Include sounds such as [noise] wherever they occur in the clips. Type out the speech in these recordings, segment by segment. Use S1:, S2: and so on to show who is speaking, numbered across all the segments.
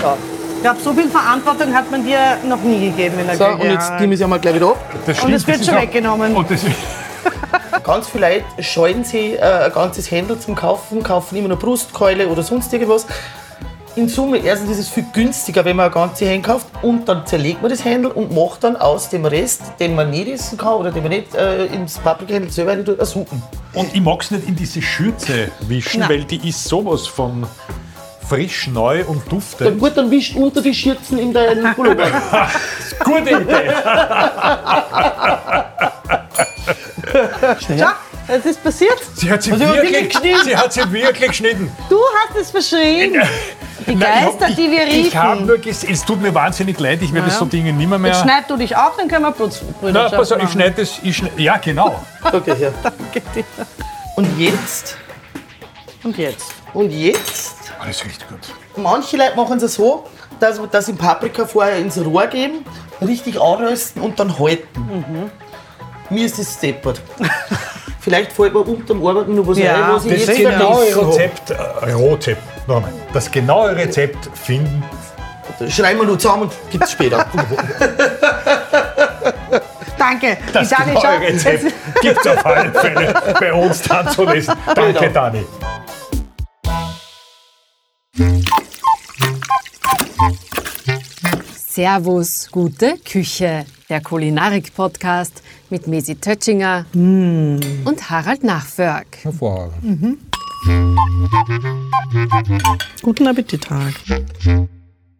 S1: So. Ich glaube, so viel Verantwortung hat man dir noch nie gegeben in der
S2: So,
S1: Küche.
S2: und jetzt nehme ich sie einmal gleich wieder ab.
S3: Das
S1: Und es wird schon weggenommen.
S3: Und das,
S2: Ganz viele Leute scheuen sie äh, ein ganzes Händel zum Kaufen, kaufen immer nur Brustkeule oder sonst irgendwas. In Summe, erstens ist es viel günstiger, wenn man ein ganzes Händel kauft und dann zerlegt man das Händel und macht dann aus dem Rest, den man nicht essen kann oder den man nicht äh, ins Paprikahändel selber rein tut, eine Suppe.
S3: und ich mag es nicht in diese Schürze wischen,
S1: Nein.
S3: weil die ist sowas von frisch, neu und
S2: Dann
S3: duftend.
S2: gut, dann wischt unter die Schürzen in deinen [laughs] Pullover.
S3: Gute Idee.
S1: Schau, es ist passiert.
S3: Sie hat sie,
S2: Also,
S3: wirklich,
S2: geschnitten.
S3: sie hat sie wirklich geschnitten.
S1: Du hast es verschrien. Die
S3: Nein, ich hab-
S1: Geister, die wir
S3: Ich, ich habe nur gesehen, es tut mir wahnsinnig leid, ich werde
S1: Ja.
S3: so Dinge nimmer mehr.
S1: Jetzt schneid du dich auch, dann können wir Bluts-
S3: Na, pass auf, ich schneide das. Ich schneid, ja, genau.
S2: Okay, ja. [laughs]
S1: Danke dir.
S2: Und jetzt,
S1: Und jetzt?
S2: und jetzt,
S3: Alles riecht gut.
S2: manche Leute machen es so, dass, dass sie Paprika vorher ins Rohr geben, richtig anrösten und dann halten. Mir ist das steppert. [laughs] Vielleicht fällt mir unterm Arbeiten noch was
S1: Ja,
S2: ein, was ich
S3: Das
S2: jetzt
S3: genaue. Rezept, äh, Rezept, nochmal. Das genaue Rezept finden.
S2: Schreiben wir nur zusammen und gibt es später. [laughs]
S1: Danke.
S3: Das
S1: Die Dani
S3: genaue Rezept [laughs] gibt es auf alle Fälle bei uns dann zu lesen. Danke,
S2: Genau.
S3: Dani.
S4: Servus, gute Küche. Der Kulinarik-Podcast mit Mesi Tötschinger und Harald Nachförg.
S3: Hervorragend.
S1: Guten Appetit, Tag.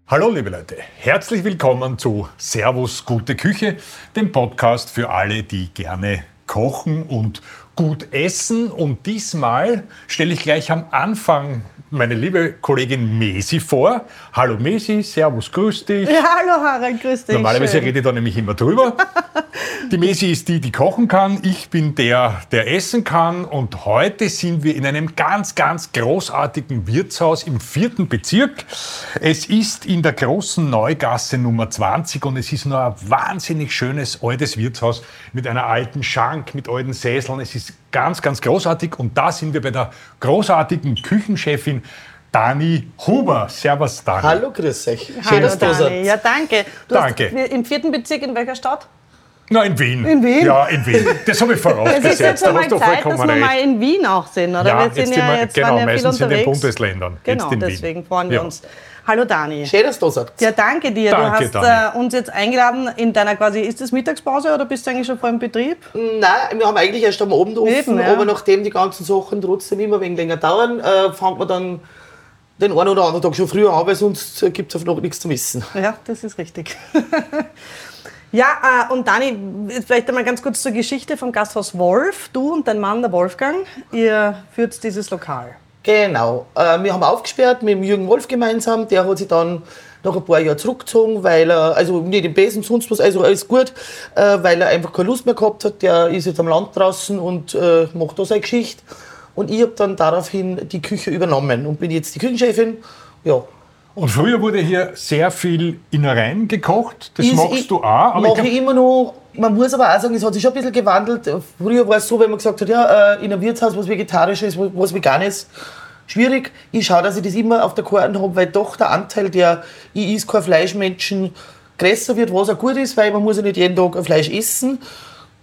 S3: Hallo liebe Leute, herzlich willkommen zu Servus Gute Küche, dem Podcast für alle, die gerne kochen und gut essen. Und diesmal stelle ich gleich am Anfang meine liebe Kollegin Mesi vor. Hallo Mesi, Servus, grüß dich.
S1: Ja, hallo Harald, grüß dich.
S3: Normalerweise
S1: Schön.
S3: rede ich da nämlich immer drüber. [laughs] Die Mesi ist die, die kochen kann. Ich bin der, der essen kann. Und heute sind wir in einem ganz, ganz großartigen Wirtshaus im vierten Bezirk. Es ist in der großen Neugasse Nummer 20 und es ist nur ein wahnsinnig schönes altes Wirtshaus mit einer alten Schank, mit alten Sesseln. Es ist ganz, ganz großartig. Und da sind wir bei der großartigen Küchenchefin Dani Huber. Servus, Dani.
S2: Hallo, grüß euch. Schön,
S1: Hallo,
S2: dass du da
S1: Dani. Ja, danke. Du
S3: Danke.
S1: Hast, Im vierten Bezirk in welcher Stadt?
S3: Na, in Wien.
S1: In Wien?
S3: Ja, in Wien. Das habe ich
S1: Es ist
S3: vorausgesetzt.
S1: jetzt
S3: Da du
S1: Zeit, dass wir mal
S3: recht.
S1: in Wien auch sind, oder?
S3: Ja,
S1: wir
S3: jetzt
S1: sind
S3: sind
S1: ja
S3: wir-
S1: jetzt
S3: genau,
S1: waren ja viel
S3: meistens in den. Bundesländern, jetzt
S1: Genau,
S3: in Wien.
S1: deswegen freuen wir
S3: Ja.
S1: uns. Hallo Dani.
S2: Schön, dass du da seid.
S1: Ja, danke dir.
S3: Danke,
S1: du hast
S3: Dani.
S1: äh, uns jetzt eingeladen in deiner quasi, ist das Mittagspause oder bist du eigentlich schon vor dem Betrieb?
S2: Nein, wir haben eigentlich erst am Abend offen,
S1: Eben, ja.
S2: aber nachdem die ganzen Sachen trotzdem immer ein wenig länger dauern, äh, fangen wir dann den einen oder anderen Tag schon früher an, weil sonst gibt es auf noch nichts zu wissen.
S1: Ja, das ist richtig. [laughs] ja, äh, und Dani, jetzt vielleicht einmal ganz kurz zur Geschichte vom Gasthaus Wolf. Du und dein Mann, der Wolfgang, ihr führt dieses Lokal.
S2: Genau. Äh, wir haben aufgesperrt mit dem Jürgen Wolf gemeinsam. Der hat sich dann nach ein paar Jahren zurückgezogen, weil er, also nicht im Besen, sonst was, also alles gut, äh, weil er einfach keine Lust mehr gehabt hat. Der ist jetzt am Land draußen und äh, macht da seine Geschichte. Und ich habe dann daraufhin die Küche übernommen und bin jetzt die Küchenchefin. Ja.
S3: Und früher wurde hier sehr viel Innereien gekocht. Das
S2: Ist-
S3: magst
S2: ich-
S3: du auch. Aber ich
S2: Mache ich immer noch. Man muss aber auch sagen, es hat sich schon ein bisschen gewandelt. Früher war es so, wenn man gesagt hat, ja, äh, in einem Wirtshaus was Vegetarisches, was was Veganes, schwierig. Ich schaue, dass ich das immer auf der Karte habe, weil doch der Anteil der ich is kein Fleischmenschen größer wird, was auch gut ist, weil man muss ja nicht jeden Tag ein Fleisch essen.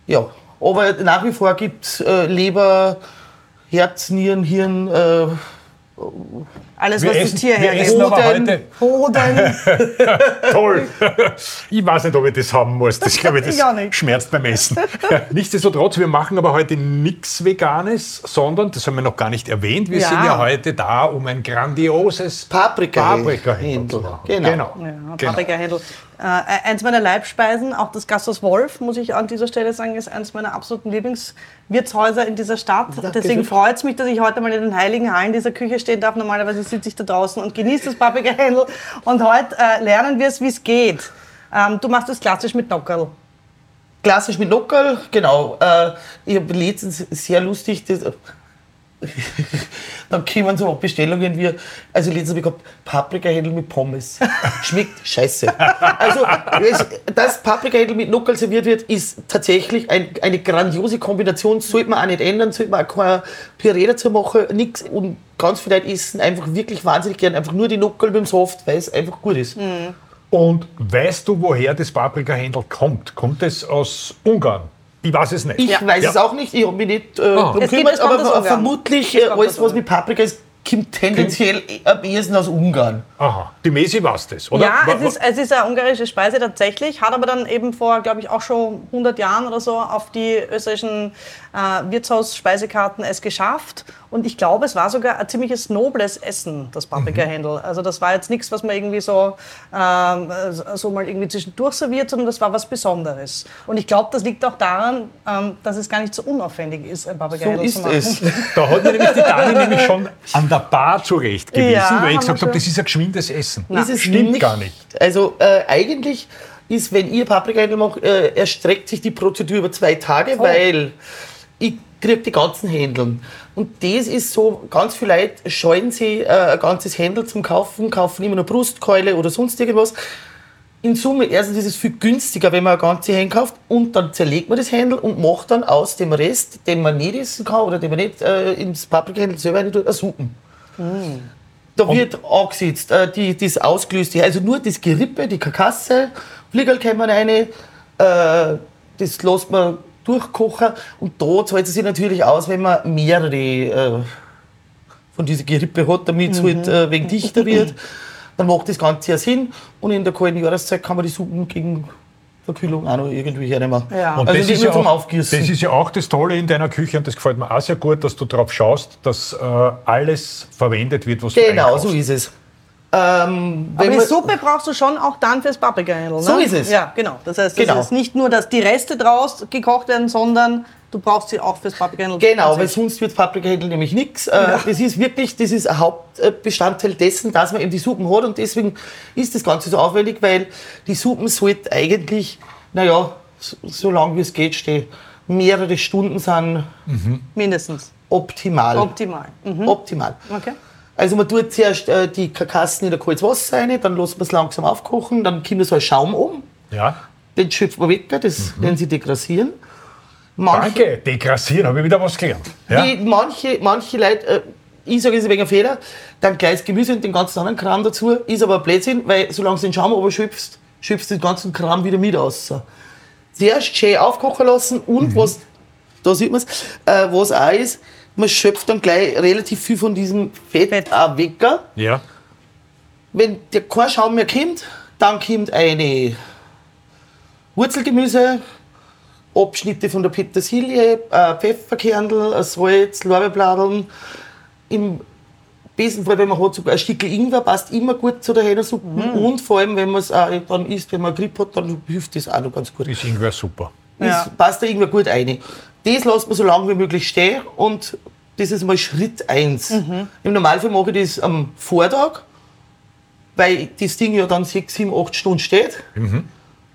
S2: Ja, aber nach wie vor gibt es äh, Leber, Herz, Nieren, Hirn, äh,
S1: Alles,
S3: Wir
S1: was
S3: essen-
S1: das Tier hergibt.
S2: Hoden,
S3: heute-
S2: Hoden. [laughs]
S3: toll. ich weiß nicht, ob ich das haben muss. Das, glaube ich, [laughs] das
S1: Ich auch nicht.
S3: schmerzt beim Essen. [laughs] Nichtsdestotrotz, wir machen aber heute nichts Veganes, sondern, das haben wir noch gar nicht erwähnt, wir
S1: Ja.
S3: sind ja heute da, um ein grandioses
S2: Paprika.
S3: Paprika-Händel zu machen.
S2: Genau.
S3: genau.
S1: Ja,
S3: Genau.
S1: Paprikahändel. Äh, eins meiner Leibspeisen, auch das Gasthaus Wolf, muss ich an dieser Stelle sagen, ist eines meiner absoluten Lieblingswirtshäuser in dieser Stadt. Deswegen freut es mich, dass ich heute mal in den heiligen Hallen dieser Küche stehen darf. Normalerweise sitze ich da draußen und genieße das Paprikahändel. Und heute äh, lernen wir es, wie es geht. Ähm, du machst das klassisch mit Nockerl.
S2: Klassisch mit Nockerl, genau. Äh, ich habe letztens sehr lustig, das, dann kommen so Bestellungen wie, also letztens habe ich gehabt, Paprikahändel mit Pommes. Schmeckt scheiße. Also, es- dass Paprikahändel mit Nuckel serviert wird, ist tatsächlich ein, eine grandiose Kombination. Sollte man auch nicht ändern, sollte man auch kein Püree dazu machen, nichts. Und ganz viele Leute essen einfach wirklich wahnsinnig gern einfach nur die Nuckel mit dem Soft, weil es einfach gut ist.
S3: Und weißt du, woher das Paprikahändel kommt? Kommt es aus Ungarn? Ich weiß es nicht.
S2: Ich
S1: Ja.
S2: weiß
S3: Ja.
S2: es auch nicht, ich habe mich nicht äh,
S3: Ah.
S1: aus
S2: aber vermutlich
S1: Es
S2: äh,
S1: kommt
S2: alles, was mit Paprika ist, kommt tendenziell am ehesten aus Ungarn.
S3: Aha, die Mesi weiß das, oder?
S1: Ja, es ist, es ist eine ungarische Speise tatsächlich, hat aber dann eben vor, glaube ich, auch schon 100 Jahren oder so auf die österreichischen äh, Wirtshausspeisekarten es geschafft. Und ich glaube, es war sogar ein ziemliches nobles Essen, das Paprikahändel. Also das war jetzt nichts, was man irgendwie so, ähm, so mal irgendwie zwischendurch serviert, sondern das war was Besonderes. Und ich glaube, das liegt auch daran, ähm, dass es gar nicht so unaufwendig ist, ein
S2: So
S1: Paprikahändel zu
S2: ist
S1: machen.
S2: es.
S3: Da hat mir nämlich die Dani [laughs] nämlich schon an der Bar zurechtgewiesen,
S1: Ja,
S3: weil ich gesagt habe, das ist ein geschwindes Essen.
S2: ist es
S3: Stimmt gar nicht.
S2: Also äh, eigentlich ist, wenn ihr Paprikahändel macht, äh, erstreckt sich die Prozedur über zwei Tage, weil ich kriege die ganzen Händeln. Und das ist so, ganz viele Leute scheuen sie äh, ein ganzes Händel zum Kaufen, kaufen immer nur Brustkeule oder sonst irgendwas. In Summe, erstens ist es viel günstiger, wenn man ein ganzes Händel kauft und dann zerlegt man das Händel und macht dann aus dem Rest, den man nicht essen kann oder den man nicht äh, ins Paprikahändel selber rein tut, eine Suppe. Da wird angesetzt, äh, die, das Ausgelöste, also nur das Gerippe, die Karkasse, Fliegerl kommen rein, äh, das lässt man durchkochen. Und da zahlt es sich natürlich aus, wenn man mehrere äh, von diesen Gerippe hat, damit es halt äh, wegen dichter wird. Dann macht das Ganze ja Sinn. Und in der kalten Jahreszeit kann man die Suppen gegen Verkühlung auch noch irgendwie hernehmen.
S1: Ja.
S3: Und
S2: Also
S3: das,
S2: nicht
S3: ist ja auch, das ist ja auch das Tolle in deiner Küche und das gefällt mir auch sehr gut, dass du darauf schaust, dass äh, alles verwendet wird, was du
S2: Genau, so ist es. Ähm,
S1: Aber die Suppe brauchst du schon auch dann fürs Paprikahändel, ne?
S2: So ist es.
S1: Ja, genau. Das heißt,
S2: Genau.
S1: es ist nicht nur, dass die Reste draus gekocht werden, sondern du brauchst sie auch fürs Paprikahändel.
S2: Genau, weil sonst wird Paprikahändel nämlich nichts. Äh, Das ist wirklich, das ist ein Hauptbestandteil dessen, dass man eben die Suppen hat und deswegen ist das Ganze so aufwendig, weil die Suppen sollten eigentlich, naja, so, so lange wie es geht, stehen. Mehrere Stunden sind
S1: Mindestens.
S2: optimal.
S1: Optimal. Mhm.
S2: Optimal.
S1: Okay.
S2: Also man tut zuerst äh, die Karkassen in ein kaltes Wasser rein, dann lässt man es langsam aufkochen, dann kommt so ein Schaum um,
S3: Ja.
S2: den schöpft man weg, das nennen sie degrassieren. Manche,
S3: Danke, degrassieren, habe ich wieder was gelernt. Ja?
S2: Die, manche, manche Leute, äh, ich sage, es ist wegen ein Fehler, dann gleich das Gemüse und den ganzen anderen Kram dazu, ist aber ein Blödsinn, weil solange du den Schaum aber schöpfst, schöpfst du den ganzen Kram wieder mit aus. Zuerst schön aufkochen lassen und was, da sieht man es, äh, was auch ist, man schöpft dann gleich relativ viel von diesem Fett,
S1: Fett.
S2: auch weg.
S3: ja.
S2: Wenn der kein Schaum mehr kommt, dann kommt eine Wurzelgemüse, Abschnitte von der Petersilie, äh, Pfefferkernel, Salz, Lorbeerbladeln. Im besten Fall, wenn man hat, sogar ein Stück Ingwer, passt immer gut zu der Hähnersuppe. Und vor allem, wenn man es auch dann isst, wenn man Grippe hat, dann hilft das auch noch ganz gut.
S3: Ist Ingwer super.
S1: Ja.
S2: Das passt da Ingwer gut rein. Das lässt man so lange wie möglich stehen und das ist mal Schritt 1. Im Normalfall mache ich das am Vortag, weil das Ding ja dann 6, 7, 8 Stunden steht.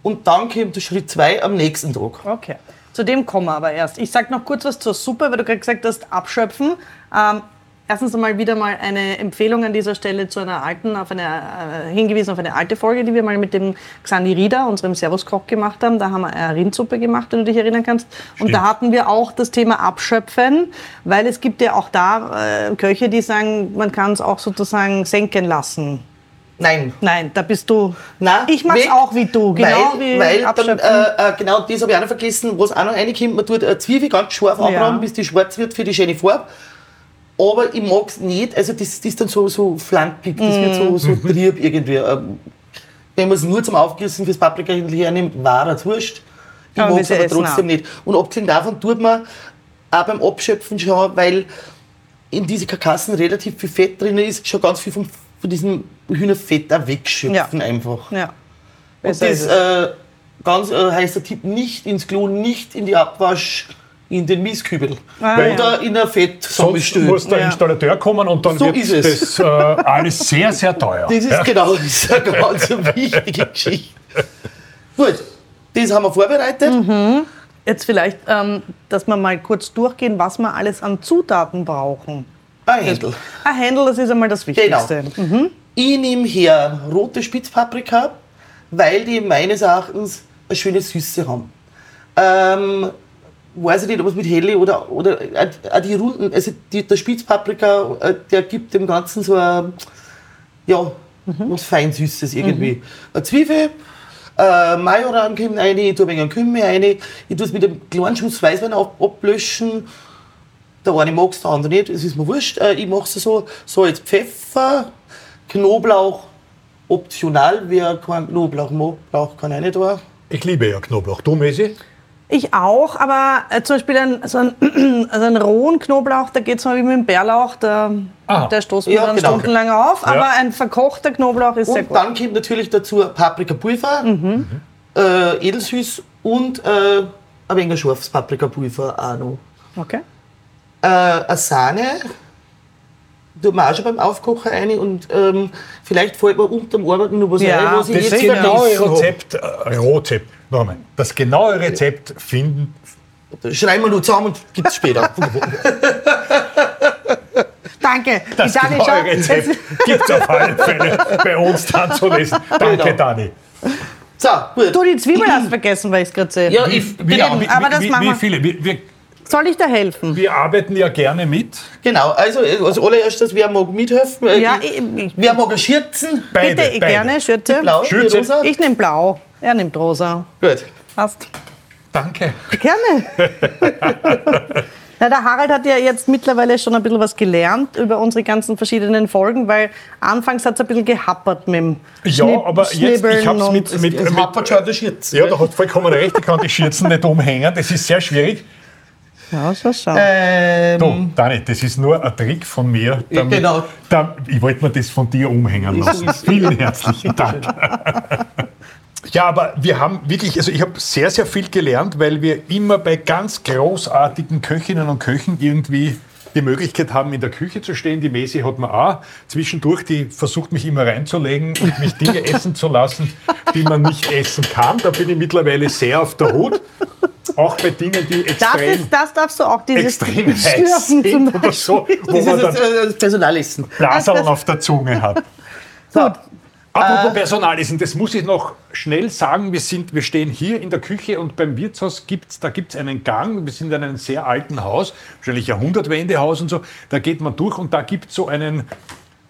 S2: Und dann kommt der Schritt 2 am nächsten Tag.
S1: Okay. Zu dem kommen wir aber erst. Ich sage noch kurz was zur Suppe, weil du gerade gesagt hast, abschöpfen. Ähm, erstens einmal wieder mal eine Empfehlung an dieser Stelle zu einer alten, auf eine, äh, hingewiesen auf eine alte Folge, die wir mal mit dem Xandi Rieder, unserem Servus-Koch, gemacht haben. Da haben wir eine Rindsuppe gemacht, wenn du dich erinnern kannst. Und da hatten wir auch das Thema Abschöpfen, weil es gibt ja auch da äh, Köche, die sagen, man kann es auch sozusagen senken lassen.
S2: Nein.
S1: Nein, da bist du.
S2: Nein,
S1: ich mach's
S2: weg,
S1: auch wie du, genau
S2: weil,
S1: wie
S2: weil dann, äh, äh, genau das habe ich auch noch vergessen, was auch noch reinkommt, man tut eine Zwiebel ganz scharf anbraten, bis die schwarz wird für die schöne Farbe. Aber ich mag es nicht, also das, das ist dann so, so flankig, das wird so, so
S1: Mhm.
S2: trieb irgendwie. Ähm, wenn man es nur zum Aufgießen fürs Paprika hernimmt, war es wurscht. Ich mag es aber trotzdem
S1: auch.
S2: nicht. Und abgesehen davon tut man auch beim Abschöpfen schon, weil in diese Karkassen relativ viel Fett drin ist, schon ganz viel vom, von diesem Hühnerfett auch wegschöpfen einfach.
S1: ja.
S2: Und das äh, ganz äh, heißer Tipp, nicht ins Klo, nicht in die Abwasch, in den Mistkübel.
S1: Ah,
S2: Oder in ein Fett
S3: Sonst muss der
S1: Ja.
S3: Installateur kommen und dann
S2: So
S3: wird
S2: ist es.
S3: das äh, alles sehr, sehr teuer.
S2: Das ist
S3: ja.
S2: genau das ist eine ganz [laughs] wichtige Geschichte. Gut, das haben wir vorbereitet.
S1: Mhm. Jetzt vielleicht, ähm, dass wir mal kurz durchgehen, was wir alles an Zutaten brauchen.
S2: Ein Händel.
S1: Ein Händel, das ist einmal das Wichtigste. Mhm.
S2: Ich nehme her rote Spitzpaprika, weil die meines Erachtens eine schöne Süße haben. Ähm, weiß ich nicht, ob es mit Helle oder, oder auch die Runden, also die, der Spitzpaprika, äh, der gibt dem Ganzen so ein, ja, was Feinsüßes irgendwie. Eine Zwiebel, äh, Majoran kommt rein, ich tue ein wenig Kümmel rein, ich tue es mit einem kleinen Schuss Weißwein ab, ablöschen. Der eine mag es, der andere nicht, es ist mir wurscht. Äh, ich mache es so, Salz, Pfeffer, Knoblauch, optional, wer keinen Knoblauch mag, braucht kann auch nicht da.
S3: Ich liebe ja Knoblauch. Du, Messi?
S1: Ich auch, aber äh, zum Beispiel ein, so ein, [clears throat] also einen rohen Knoblauch, da geht es mal wie mit dem Bärlauch, der,
S3: Ah.
S1: der stoßt man
S2: Ja,
S1: dann
S2: genau.
S1: stundenlang auf. Aber ein verkochter Knoblauch ist sehr
S2: Und
S1: gut.
S2: dann kommt natürlich dazu Paprikapulver, äh, edelsüß und äh, ein wenig scharfes Paprikapulver auch noch.
S1: Okay.
S2: Äh, eine Sahne, tut man auch schon beim Aufkochen rein und ähm, vielleicht fällt mir unterm Arbeiten noch was
S1: Ja,
S2: ein, was ich
S3: Das
S2: jetzt hab.
S3: Rezept, äh, Rezept, nochmal. Das genaue Rezept finden.
S2: Schreiben wir nur zusammen und gibt es später. [laughs]
S1: Danke.
S3: Das
S1: Die Dani
S3: genaue Rezept gibt es auf alle Fälle bei uns dann zu lesen. Danke,
S2: Genau.
S3: Dani.
S2: so, gut.
S1: Du, die Zwiebel hast vergessen, weil ich es gerade sehe.
S2: Ja, ich,
S3: Wie,
S1: Eben,
S3: wie,
S1: aber das
S3: wie,
S1: machen
S3: wie
S1: wir-
S3: viele? Wir, wir,
S1: Soll ich da helfen?
S3: wir arbeiten ja gerne mit.
S2: genau. Also als allererstes, wer mag mithelfen? Äh,
S1: Ja,
S2: ich,
S1: ich, ich,
S2: wer mag Schürzen?
S3: Beide,
S1: bitte, ich
S3: beide.
S1: gerne, Schürze.
S2: Blau,
S3: Schürze.
S1: Ich nehme blau. Er nimmt rosa.
S2: Gut.
S1: Passt.
S3: Danke.
S1: Gerne. [laughs] Na, der Harald hat ja jetzt mittlerweile schon ein bisschen was gelernt über unsere ganzen verschiedenen Folgen, weil anfangs hat es ein bisschen gehappert mit dem
S3: Ja,
S1: Schnipp-
S3: aber jetzt, ich
S1: Schnibbeln
S3: habe es
S1: und-
S3: mit, mit,
S2: Es
S3: mit,
S2: hapert schon der Schürze.
S3: Ja, da hast du vollkommen recht, ich kann die Schürzen nicht umhängen, das ist sehr schwierig.
S1: Ja, schau, schau.
S2: Ähm,
S3: Du, Dani, das ist nur ein Trick von mir. Damit,
S2: Genau.
S3: da, ich wollte mir das von dir umhängen lassen. [laughs] Vielen herzlichen Dank. [laughs] Ja, aber wir haben wirklich, also ich habe sehr, sehr viel gelernt, weil wir immer bei ganz großartigen Köchinnen und Köchen irgendwie die Möglichkeit haben, in der Küche zu stehen. Die Mesi hat man auch zwischendurch, die versucht mich immer reinzulegen und mich Dinge [laughs] essen zu lassen, die man nicht essen kann. Da bin ich mittlerweile sehr auf der Hut. Auch bei Dingen, die
S1: das,
S3: extrem
S1: ist, das darfst du auch, dieses
S3: extrem heiß sind oder so, wo
S2: das
S3: man
S2: ist das,
S3: dann
S2: äh, das Personalessen.
S3: Blaseln auf der Zunge hat.
S2: So,
S3: Apropos Personalessen, das muss ich noch schnell sagen. Wir, sind, wir stehen hier in der Küche und beim Wirtshaus gibt es da gibt's einen Gang. Wir sind in einem sehr alten Haus, wahrscheinlich Jahrhundertwendehaus und so. Da geht man durch und da gibt es so einen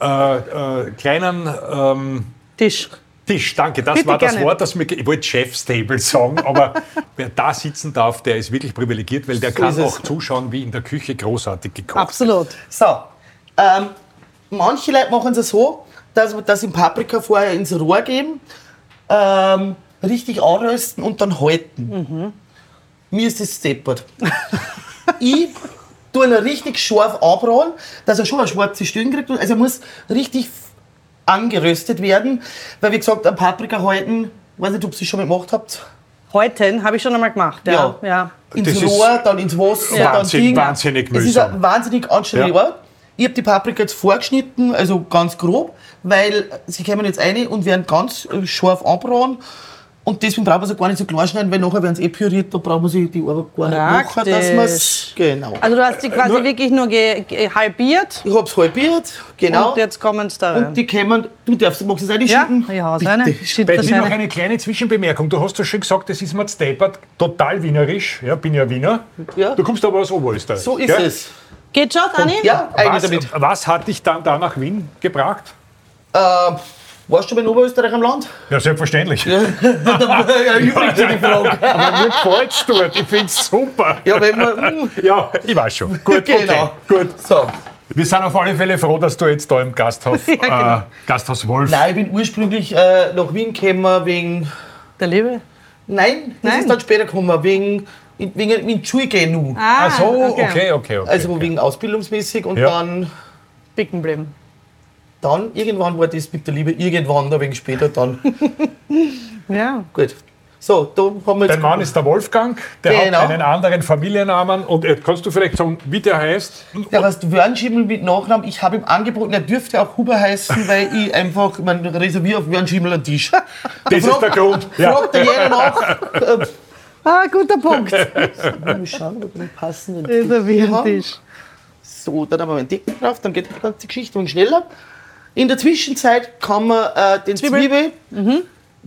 S3: äh, äh, kleinen ähm,
S1: Tisch.
S3: Tisch. Danke, das
S1: Bitte
S3: war das
S1: gerne.
S3: Wort, das mir. Ich wollte Chef's Table sagen, aber [laughs] wer da sitzen darf, der ist wirklich privilegiert, weil der
S2: So
S3: kann
S2: ist
S3: auch zuschauen, wie in der Küche großartig gekocht wird.
S1: Absolut.
S2: so. Ähm, manche Leute machen es so, dass, dass den Paprika vorher ins Rohr geben, ähm, richtig anrösten und dann halten. Mir ist das steppert. [laughs] ich tue ihn richtig scharf anbraten, dass er schon eine schwarze Stirn kriegt. Also er muss richtig angeröstet werden, weil wie gesagt, ein Paprika halten, weiß nicht, ob ihr es schon mal gemacht habt.
S1: Heute habe ich schon einmal gemacht. Ja.
S2: Ja.
S1: ja.
S2: ins
S3: Das
S2: Rohr, dann ins Wasser, dann
S3: Wahnsinn,
S2: Ding.
S3: wahnsinnig
S2: Es ist
S3: mühsam.
S2: ein wahnsinnig anstrengender
S3: Ja.
S2: Ich habe die Paprika jetzt vorgeschnitten, also ganz grob, weil sie kommen jetzt rein und werden ganz scharf anbraten. Und deswegen braucht man sie gar nicht so klein schneiden, weil nachher werden sie eh püriert, da braucht man sich die Arbeit gar nicht machen, dass man es... Genau.
S1: Also du hast die quasi wirklich nur ge, ge, halbiert
S2: Ich habe es halbiert, genau.
S1: und jetzt kommen es da rein.
S2: Und die kommen... Du darfst, magst du es
S1: ja,
S2: reinschieben?
S1: ich hau's rein.
S3: Bei
S1: das
S3: dir noch
S1: eine.
S3: eine kleine Zwischenbemerkung. Du hast ja schon gesagt, das ist mir steppert, total wienerisch. Ja, bin ja Wiener.
S2: Ja.
S3: Du kommst aber aus Oberösterreich.
S2: So ist
S3: gell?
S2: es.
S1: Geht schon, Dani?
S2: Ja, eigentlich
S3: Was,
S2: damit.
S3: was hat dich dann da nach Wien gebracht?
S2: Äh, warst du bei Oberösterreich am Land?
S3: Ja, selbstverständlich.
S2: ja, übrig zu die Frage. [laughs]
S3: Aber mir gefällt es dort. Ich finde es super.
S2: Ja, wenn man... mm, [laughs]
S3: Ja, ich weiß schon. Gut, okay.
S2: Genau.
S3: Gut.
S2: So.
S3: Wir sind auf alle Fälle froh, dass du jetzt da im Gasthaus, [laughs]
S1: genau.
S3: äh, Gasthaus Wolf.
S2: Nein, ich bin ursprünglich äh, nach Wien gekommen wegen.
S1: Der Liebe?
S2: Nein, das
S1: Nein.
S2: ist dann später gekommen, wegen, wegen, wegen in die Schule gehen nu.
S1: Ah,
S3: Ach so, okay, okay, okay.
S2: Also
S3: okay.
S2: wegen ausbildungsmäßig und
S3: Ja.
S2: dann,
S1: Bicken bleiben.
S2: Dann irgendwann war das mit der Liebe irgendwann, ein wenig später dann. [laughs]
S1: Ja.
S2: Gut. So, da haben wir jetzt.
S3: Dein Mann ist der Wolfgang, der
S2: Genau.
S3: hat einen anderen Familiennamen. Und äh, kannst du vielleicht sagen, wie der heißt?
S2: der heißt Wörnschimmel mit Nachnamen. Ich habe ihm angeboten, er dürfte auch Huber heißen, weil ich einfach, man reserviere auf Wörnschimmel einen Tisch.
S3: Das ist der Grund. Ja.
S2: Fragt er jeder nach.
S1: Ah, guter Punkt.
S2: Mal schauen, ob wir den passenden Deckel haben. So, dann haben wir einen Deckel drauf, dann geht die ganze Geschichte wenig schneller. In der Zwischenzeit kann man äh, den
S1: Zwiebel.
S2: Zwiebel,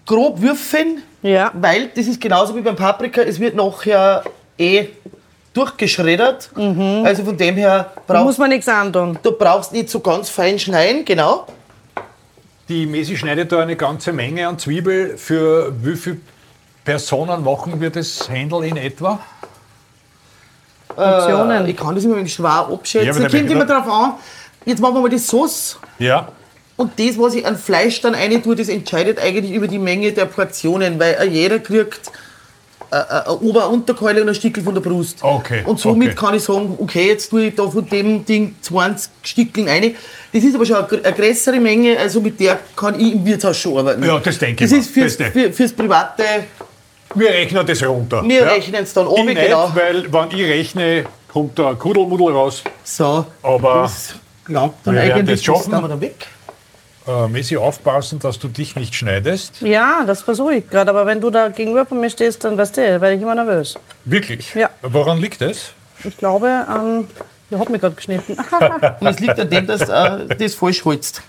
S2: grob würfeln,
S1: Ja.
S2: weil das ist genauso wie beim Paprika, es wird nachher eh durchgeschreddert. Also von dem her
S1: Da muss
S2: brauchst
S1: man nichts antun.
S2: du brauchst nicht so ganz fein schneiden, genau.
S3: Die Mesi schneidet da eine ganze Menge an Zwiebel. Für wie viele Personen machen wir das Händel in etwa?
S2: Äh, ich kann das immer ein wenig schwer abschätzen.
S3: Ja,
S2: Kommt immer drauf an. Jetzt machen wir mal die Sauce.
S3: Ja.
S2: Und das, was ich an Fleisch dann rein tue, das entscheidet eigentlich über die Menge der Portionen, weil äh, jeder kriegt äh, äh, eine Ober- und Unterkeule und ein Stückel von der Brust.
S3: Okay,
S2: Und somit
S3: okay.
S2: kann ich sagen, okay, jetzt tue ich da von dem Ding 20 Stückchen rein. Das ist aber schon eine, gr- eine größere Menge, also mit der kann ich im Wirtshaus schon arbeiten.
S3: Ja, das denke ich
S2: Das
S3: mir.
S2: ist fürs,
S3: Das
S2: für, fürs Private,
S3: Wir rechnen das runter.
S2: wir
S3: ja.
S2: rechnen es dann oben,
S3: nicht,
S2: genau.
S3: weil wenn ich rechne, kommt da ein Kudelmudel raus.
S2: So,
S3: Aber
S2: das glaubt dann
S3: werden
S2: eigentlich,
S3: schaffen.
S2: das dann weg.
S3: äh, Messi, aufpassen, dass du dich nicht schneidest.
S1: Ja, das versuche ich gerade. Aber wenn du da gegenüber von mir stehst, dann weißt du, werde ich immer nervös.
S3: Wirklich?
S1: Ja.
S3: Woran liegt das?
S1: Ich glaube, ähm, ich habe mich gerade geschnitten. [laughs]
S2: Und es liegt an dem, dass äh, das falsch holst.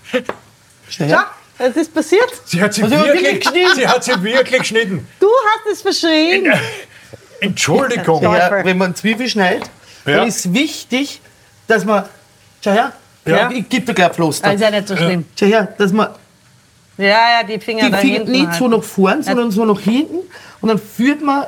S2: Schnell.
S1: Ja, es ist passiert.
S3: Sie hat sie,
S2: Also
S3: wirklich,
S2: wirklich geschnitten?
S3: sie hat sie wirklich geschnitten.
S1: Du hast es verschrien. [laughs]
S3: Entschuldigung.
S1: Ja.
S2: Ja, wenn man Zwiebel schneidet,
S3: Ja.
S2: dann ist wichtig, dass man. Schau her.
S1: Ja.
S2: Ich gebe dir gleich Pflaster.
S1: Also ja nicht so schlimm.
S2: Schau her, dass man
S1: Ja, ja, die Finger
S2: die Finger nicht
S1: halt.
S2: so nach vorn, sondern so nach hinten. Und dann führt man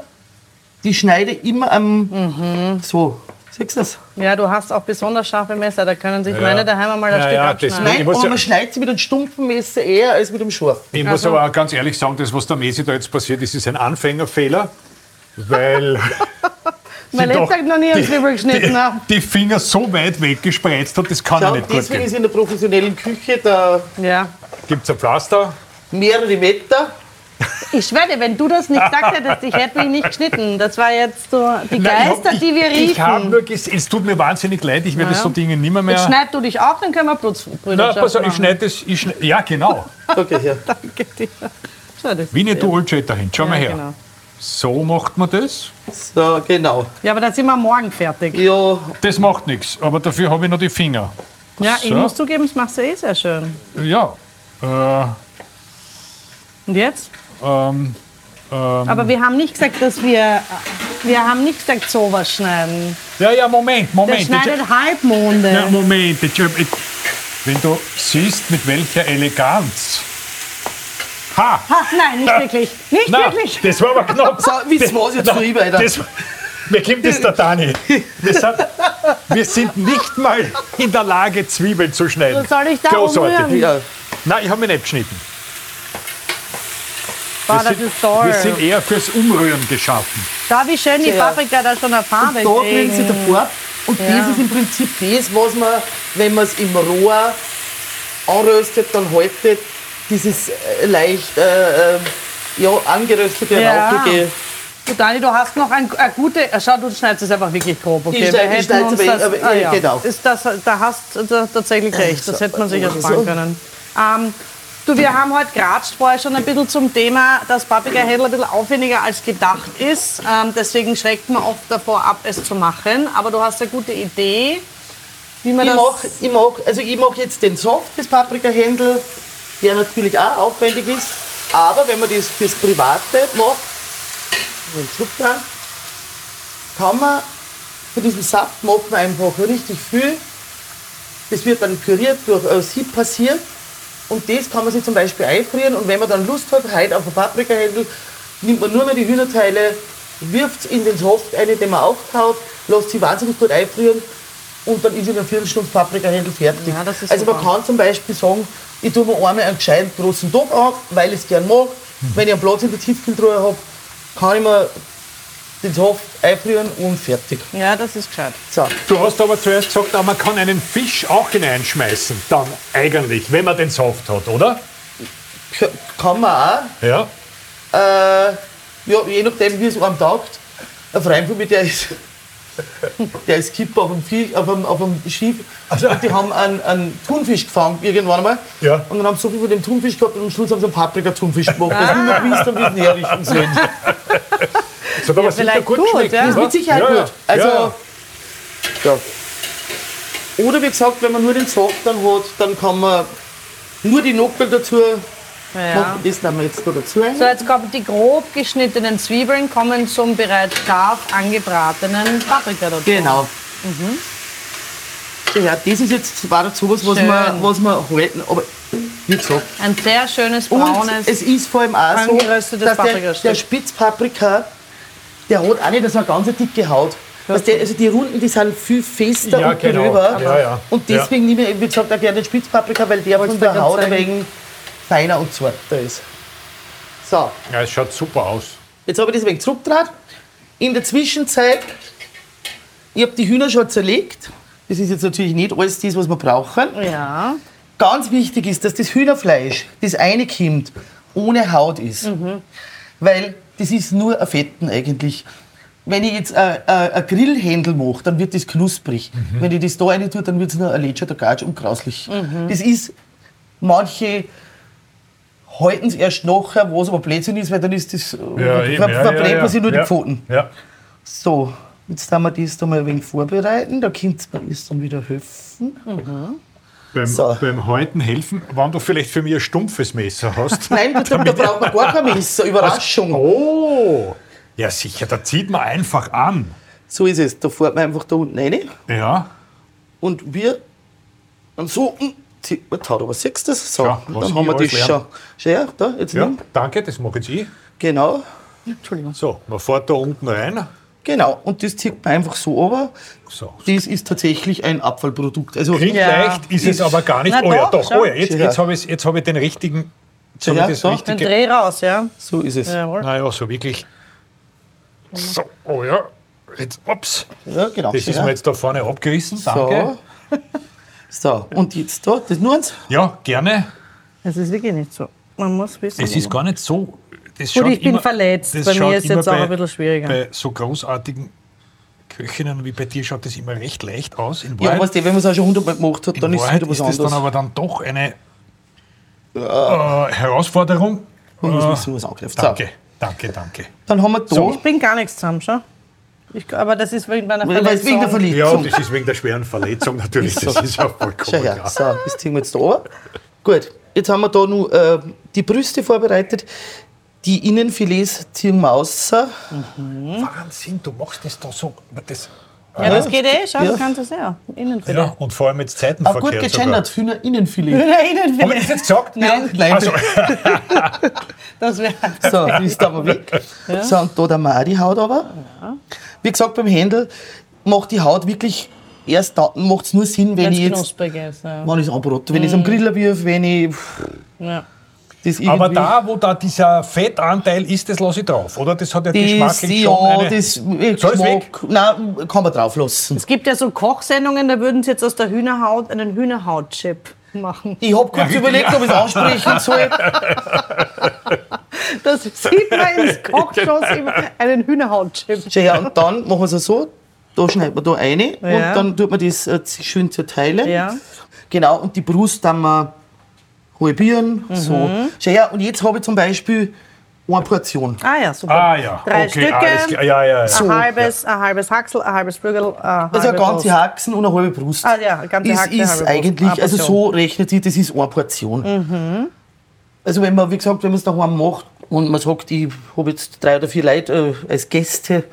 S2: die Schneide immer am.
S1: Mhm.
S2: So. Siehst du das?
S1: Ja, du hast auch besonders scharfe Messer. Da können sich meine daheim mal ein
S3: Ja,
S1: Stück
S3: ja,
S1: abschneiden.
S3: das- Ich
S2: Nein, aber
S3: ja-
S2: man schneidet sie mit einem stumpfen Messer eher als mit einem scharfen.
S3: Ich muss aber auch ganz ehrlich sagen, das, was der Messi da jetzt passiert ist, ist ein Anfängerfehler. Weil [laughs]
S1: Mein
S3: doch
S1: Lebtag noch nie einen Zwiebel geschnitten
S3: die, die Finger so weit weggespreizt hat, das kann ja
S2: Schau,
S3: nicht gut
S2: deswegen
S3: gehen.
S2: ist in der professionellen Küche da
S1: Ja.
S3: Gibt es ein Pflaster?
S2: mehrere Meter.
S1: Ich schwöre, dir, wenn du das nicht gesagt hättest, ich hätte mich nicht geschnitten. Das war jetzt so die
S3: Nein,
S1: Geister,
S3: ich,
S1: die wir
S3: Ich, ich habe
S1: riefen.
S3: nur gesehen, es tut mir wahnsinnig leid, ich werde
S1: Ja.
S3: so Dinge nimmer
S1: Jetzt
S3: mehr.
S1: schneid du dich auch, dann können wir
S3: Na, pass auf, ich schneide das. Ich schneid, ja, genau.
S2: Okay, ja. [laughs]
S1: Danke dir. Schau, das
S3: Wie nicht du Oldschäter hin. Schau mal
S1: ja,
S3: her.
S1: genau.
S3: So macht man das.
S2: So, genau.
S1: Ja, aber da sind wir morgen fertig.
S2: Ja,
S3: Das macht nichts, aber dafür habe ich noch die Finger.
S1: Ja, ich
S3: So.
S1: muss zugeben, das machst du eh sehr schön.
S3: Ja. Äh,
S1: Und jetzt?
S3: ähm,
S1: Aber wir haben nicht gesagt, dass wir. Wir haben nicht gesagt, sowas schneiden.
S3: ja, ja, Moment, Moment.
S1: schneidet Halbmonde.
S3: Ja, Moment, ich- wenn du siehst, mit welcher Eleganz. Ha!
S1: Ha, nein, nicht wirklich. Nicht
S3: Na,
S1: wirklich.
S3: das war aber knapp.
S2: so, wisst was jetzt
S3: Na,
S2: tue ich weiter.
S3: Das, mir kommt das der Dani. Das hat, wir sind nicht mal in der Lage, Zwiebeln zu schneiden.
S1: Soll ich da
S3: Großartig.
S1: umrühren?
S2: Ja,
S3: Nein, ich habe mich nicht geschnitten.
S1: Boah, das
S3: sind,
S1: ist toll.
S3: wir sind eher fürs Umrühren geschaffen.
S1: Da, wie schön die
S2: Ja.
S1: Paprika da schon eine Farbe
S2: da kriegen sie Farbe. Und
S1: Ja.
S2: das ist im Prinzip das, was man, wenn man es im Rohr anröstet, dann haltet, dieses äh, leicht äh, äh, ja, angeröstete,
S1: Ja.
S2: rauchige.
S1: Du, Dani, du hast noch ein, eine gute. äh, Schau, du schneidest es einfach wirklich grob. Okay,
S2: Ich
S1: Wir hätten uns
S2: aber-
S1: das,
S2: aber-
S1: ah,
S2: ja, genau.
S1: Ist das, da hast du tatsächlich recht. Das hätte man sich
S2: so.
S1: ersparen können. Ähm, du, wir haben heute geratscht vorher schon ein bisschen zum Thema, dass Paprika-Händel ein bisschen aufwendiger als gedacht ist. Ähm, deswegen schreckt man oft davor ab, es zu machen. Aber du hast eine gute Idee, wie man
S2: Ich
S1: das.
S2: mache ich mach, also ich mach jetzt den Soft des Paprikahändel, der natürlich auch aufwendig ist. Aber wenn man das fürs Private macht, den Zucker, kann man von diesem Saft macht man einfach richtig viel. Das wird dann püriert, durch ein Sieb passiert. Und das kann man sich zum Beispiel einfrieren. Und wenn man dann Lust hat, heute auf ein Paprikahändel, nimmt man nur mehr die Hühnerteile, wirft es in den Soft ein, den man auftaut, lässt sie wahnsinnig gut einfrieren und dann ist in einer Viertelstunde Paprikahändel fertig.
S1: Ja,
S2: also man kann zum Beispiel sagen, ich tue mir einmal einen gescheiten großen Topf an, weil ich es gern mag. Wenn ich einen Platz in der Tiefkühltruhe habe, kann ich mir den Soft einfrieren und fertig.
S1: Ja, das ist gescheit.
S2: So.
S3: Du hast aber zuerst gesagt, ah, man kann einen Fisch auch hineinschmeißen, dann eigentlich, wenn man den Saft hat, oder?
S2: Kann man auch.
S3: Ja.
S2: Äh, ja, je nachdem, wie es einem taugt. Ein Freund von mir, der ist, der ist Kipper auf einem, Fisch, auf einem, auf einem Schiff. Und die haben einen, einen Thunfisch gefangen, irgendwann einmal.
S3: Ja.
S2: Und dann haben sie so viel von dem Thunfisch gehabt und am Schluss haben sie einen Paprika-Thunfisch gemacht. Das ist nicht mehr gewusst, haben, sie herrichten sollen.
S3: Das hat aber sicher
S1: vielleicht
S3: gut
S1: gut,
S3: geschmeckt.
S1: ja.
S2: Das ist
S3: oder?
S2: mit Sicherheit
S3: ja,
S2: gut. Also,
S3: ja.
S2: ja. Oder wie gesagt, wenn man nur den Saft dann hat, dann kann man nur die Nockel dazu
S1: Ja.
S2: machen. Das nehmen wir jetzt da dazu.
S1: So, jetzt kommen die grob geschnittenen Zwiebeln kommen zum bereits scharf angebratenen Paprika dazu.
S2: Genau. So, ja, das ist jetzt war jetzt sowas, was
S1: Schön.
S2: wir, was wir halten. Aber wie gesagt.
S1: Ein sehr schönes
S2: Und
S1: braunes.
S2: es ist vor allem auch so, dass der, der Spitzpaprika, der hat auch nicht so eine ganz dicke Haut. Du, also die Runden, die sind viel fester
S3: Ja,
S2: und
S3: genau.
S2: gröber.
S3: Ja, ja.
S2: Und deswegen nehme ich, wie gesagt, auch gerne den Spitzpaprika, weil der von der Haut wenig feiner und zarter ist. So,
S3: ja, es schaut super aus.
S2: jetzt habe ich das ein wenig zurückgedreht. In der Zwischenzeit, ich habe die Hühner schon zerlegt. Das ist jetzt natürlich nicht alles das, was wir brauchen.
S1: ja.
S2: Ganz wichtig ist, dass das Hühnerfleisch, das reinkommt, ohne Haut ist. Weil das ist nur ein Fetten eigentlich. Wenn ich jetzt ein ein Grillhändel mache, dann wird das knusprig. Wenn ich das da rein tue, dann wird es nur ein Lecce, der Gatsch und grauslich. Das ist, manche halten es erst nachher, was aber Blödsinn ist, weil dann ist das,
S3: Ja, eben, ja,
S2: verbrennt
S3: ja,
S2: man sich nur die Pfoten. So, jetzt haben wir das da mal ein wenig vorbereiten. Da könnt ihr mir das dann wieder helfen.
S3: Beim,
S2: So.
S3: beim Häuten helfen, wenn du vielleicht für mich ein stumpfes Messer hast. [laughs]
S2: Nein, da, da braucht man gar kein Messer. Überraschung.
S3: Oh! Ja, sicher, da zieht man einfach an.
S2: So ist es. Da fährt man einfach da unten rein
S3: Ja,
S2: und wir und so Haut. Aber siehst du das? So,
S3: was
S2: dann haben wir das schon. Schau her, da, jetzt
S3: ja,
S2: nimm.
S3: danke, das mache jetzt ich.
S2: Genau,
S3: So, man fährt da unten rein.
S2: genau. Und das zieht man einfach so runter.
S3: So.
S2: Das ist tatsächlich ein Abfallprodukt. Also,
S3: Kriegleicht ist es aber gar nicht.
S1: Na
S3: oh ja,
S1: doch,
S3: doch. Oh ja, jetzt, jetzt habe ich, jetzt hab ich den richtigen. Jetzt
S2: Ja,
S3: ich das
S2: so.
S1: Den
S3: richtige.
S1: Dreh raus, ja.
S2: so ist es. Ja,
S1: Jawohl.
S3: Naja, so wirklich. So, oh ja. Jetzt, ups.
S2: genau.
S3: Das ist mir jetzt da vorne abgerissen. Danke.
S2: so. [laughs] so, und jetzt da, das nur eins.
S3: Ja, gerne.
S1: Es ist wirklich nicht so. Man muss wissen.
S3: Es ist gar nicht so. Das
S1: Gut, ich bin
S3: immer-
S1: verletzt.
S3: das
S1: Bei mir ist
S3: immer
S1: jetzt auch
S3: bei-
S1: ein bisschen schwieriger.
S3: Bei so großartigen Köchinnen wie bei dir schaut das immer recht leicht aus. In
S2: Ja,
S3: Wahrheit,
S2: weißt du, wenn man es auch schon hundertmal gemacht hat, dann ist es wieder was
S3: ist das
S2: anderes.
S3: dann aber dann doch eine äh, Herausforderung.
S2: Man muss
S3: Äh,
S2: wissen, was angreift. So,
S3: Danke, danke, danke.
S2: dann haben wir da,
S3: So.
S1: Ich bringe gar nichts zusammen, schau. Ich, aber das ist wegen meiner
S2: es wegen der
S1: Verletzung.
S3: Ja,
S2: Verletzung.
S3: das ist wegen der schweren Verletzung natürlich. Das ist ja vollkommen klar.
S2: so, das ziehen wir jetzt da runter. Gut, jetzt haben wir da nur äh, die Brüste vorbereitet. Die Innenfilets ziehen wir raus.
S3: Wahnsinn, du machst das da so. Das,
S1: Ja, das geht eh, schau,
S2: Ja.
S1: du kannst das ja. Innenfilet.
S3: ja, und vor allem jetzt
S2: Ah, gut
S3: Zeitenverkehr.
S2: gegendert, Hühner Innenfilet.
S1: Ja,
S3: Habe ich
S1: Innenfilet.
S3: das jetzt gesagt?
S1: Nein,
S2: Nein,
S3: Also,
S1: das wäre.
S2: so, die ist aber weg. So, und da haben wir auch die Haut aber. Wie gesagt, beim Händel macht die Haut wirklich erst dann macht es nur Sinn, wenn
S1: Wenn
S2: ich
S1: es
S2: jetzt,
S1: knusprig ist. Ja.
S2: wenn ich es anbrate, wenn ich es am Grill wirf, wenn ich
S1: Ja.
S3: aber da, wo da dieser Fettanteil ist, das lasse ich drauf, oder? Das hat ja
S2: das,
S3: geschmacklich
S2: ja,
S3: schon eine...
S2: das
S3: Soll es
S2: Geschmack, nein, kann man drauf lassen.
S1: Es gibt ja so Kochsendungen, da würden sie jetzt aus der Hühnerhaut einen Hühnerhautchip machen.
S2: Ich habe kurz
S3: Ja,
S2: überlegt, ob ich es ansprechen soll. [laughs]
S1: Das sieht man ins Kochshows immer, einen Hühnerhautchip.
S2: Schau her, und dann machen wir es so, da schneidet man da rein
S1: Ja.
S2: und dann tut man das äh, schön zerteilen.
S1: Ja.
S2: Genau, und die Brust dann wir halbieren.
S1: Mhm.
S2: So. Schau her, und jetzt habe ich zum Beispiel eine Portion.
S1: Ah ja, super.
S3: Ah ja,
S1: Drei
S3: okay,
S1: Stücke.
S3: alles klar. Ja, ja, ja.
S1: Ein halbes, ein halbes Haxel, ein halbes Flügel, ein
S2: Also eine ganze. Haxen und eine halbe Brust.
S1: Ah ja, eine ganze
S2: das
S1: Haxe,
S2: ist
S1: halbe Brust.
S2: eigentlich, also so.
S1: Mhm.
S2: rechnet sich, das ist eine Portion. Also wenn man, wie gesagt, wenn man es daheim macht und man sagt, ich habe jetzt drei oder vier Leute äh, als Gäste,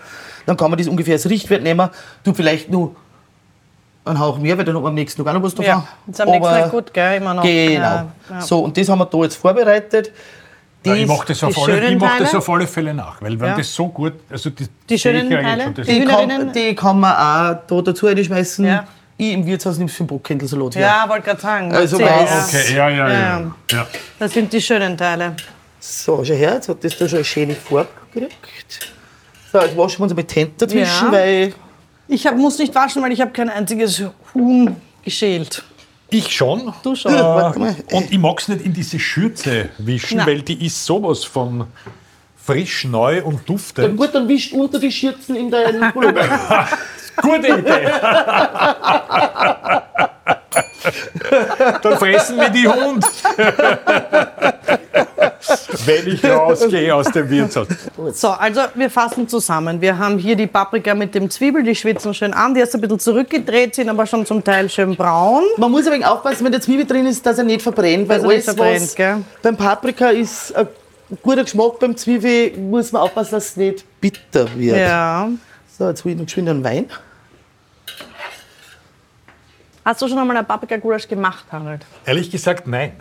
S2: dann kann man das ungefähr als Richtwert nehmen. Du vielleicht nur einen Hauch mehr, weil dann hat man am nächsten Tag auch noch was davon.
S1: Ja, das ist am nächsten
S2: Aber-
S1: Tag gut, gell? Immer noch.
S2: Genau.
S1: Ja, ja.
S2: So, und das haben wir da jetzt vorbereitet.
S3: Ja, ich mache das, auf
S1: die
S3: alle- ich mach das auf alle Fälle nach, weil wenn
S1: Ja.
S3: das so gut, also die,
S1: Die schönen
S3: ja
S1: Teile?
S3: schon,
S1: Die
S2: kann, die kann man auch da dazu reinschmeißen.
S1: Ja.
S2: Ich im Wirtshaus es für den Bockhändelsalat her.
S1: Ja, wollte gerade sagen.
S2: Also weiß-
S1: ja.
S3: Okay, ja, ja, ja.
S1: Ja. Das sind die schönen Teile.
S2: So, schau her, jetzt hat das da schon eine schöne Farbe gekriegt. So, jetzt waschen wir uns mit Händen dazwischen,
S1: Ja.
S2: weil
S1: Ich hab, muss nicht waschen, weil ich habe kein einziges Huhn geschält.
S3: Ich schon.
S1: Du schon.
S2: Mal.
S3: Und ich mag es nicht in diese Schürze wischen,
S1: Nein.
S3: weil die ist sowas von frisch, neu und
S2: dann
S3: duftend.
S2: gut, dann wischt unter die Schürzen in deinen Pullover. [laughs]
S3: Gute Idee. [laughs] Dann fressen wir die Hund. [laughs] [laughs] wenn ich rausgehe aus dem Wirtshaus.
S1: So, also wir fassen zusammen. Wir haben hier die Paprika mit dem Zwiebel, die schwitzen schön an, die ist ein bisschen zurückgedreht, sind aber schon zum Teil schön braun.
S2: Man muss wenig aufpassen, wenn der Zwiebel drin ist, dass er nicht verbrennt. Weil
S1: er nicht
S2: alles,
S1: verbrennt,
S2: was
S1: gell?
S2: beim Paprika ist ein guter Geschmack, beim Zwiebel muss man aufpassen, dass es nicht bitter wird.
S1: Ja.
S2: So, jetzt will ich noch geschwind einen Wein.
S1: Hast du schon einmal ein Paprika-Gulasch gemacht, Harald?
S3: Ehrlich gesagt, nein.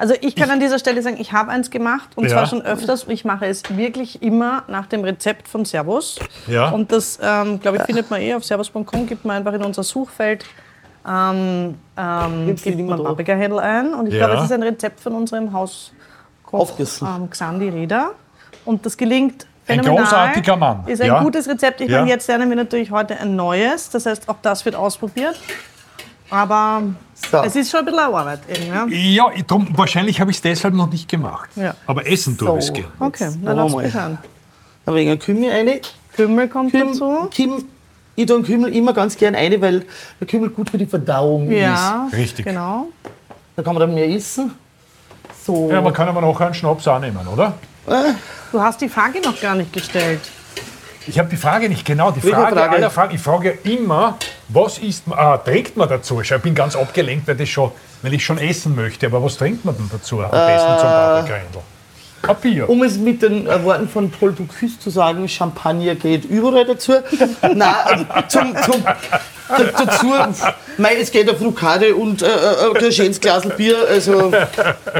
S1: Also ich kann an dieser Stelle sagen, ich habe eins gemacht und
S3: Ja.
S1: zwar schon öfters. Ich mache es wirklich immer nach dem Rezept von Servus.
S3: Ja.
S1: Und das, ähm, glaube ich, findet man eh auf servus.com, gibt man einfach in unser Suchfeld, ähm, ähm, gibt
S2: immer
S1: man? Paprika-Händel ein. Und ich
S3: Ja.
S1: glaube, es ist ein Rezept von unserem Hauskoch ähm, Xandi Rieder. Und das gelingt
S3: Ein
S1: phänomenal.
S3: großartiger Mann.
S1: Ist ein
S3: Ja.
S1: gutes Rezept. Ich
S3: Ja.
S1: meine, jetzt lernen wir natürlich heute ein neues. Das heißt, auch das wird ausprobiert. Aber
S2: So.
S1: es ist schon ein bisschen Arbeit. Irgendwie.
S3: Ja, ich- drum, wahrscheinlich habe ich es deshalb noch nicht gemacht.
S1: Ja.
S3: Aber essen tue
S2: So.
S3: ich es gerne.
S1: Okay, dann lass
S2: wir
S1: mich an.
S2: Ein wenig Kümmel rein.
S1: Kümmel kommt dazu.
S2: Kim, Kim, ich tue Kümmel immer ganz gern rein, weil der Kümmel gut für die Verdauung
S1: Ja,
S3: Richtig.
S1: Genau.
S2: ist. Da kann man dann mehr essen. So.
S3: Ja, man kann aber noch einen Schnaps annehmen, oder?
S1: Du hast die Frage noch gar nicht gestellt.
S3: Ich habe die Frage nicht genau. Die Frage,
S2: Frage?
S3: aller Fragen. Ich frage ja immer, was isst man, ah, trinkt man dazu? Ich bin ganz abgelenkt, weil, das schon, weil ich schon essen möchte. Aber was trinkt man denn dazu am besten zum Paprikahändel? Ein Bier.
S2: Um es mit den äh, Worten von Paul Bocuse zu sagen, Champagner geht überall dazu. [laughs] Nein, äh, zum, zum, dazu, mei, es geht auf Frukade und äh, äh, ein schönes Glas Bier, also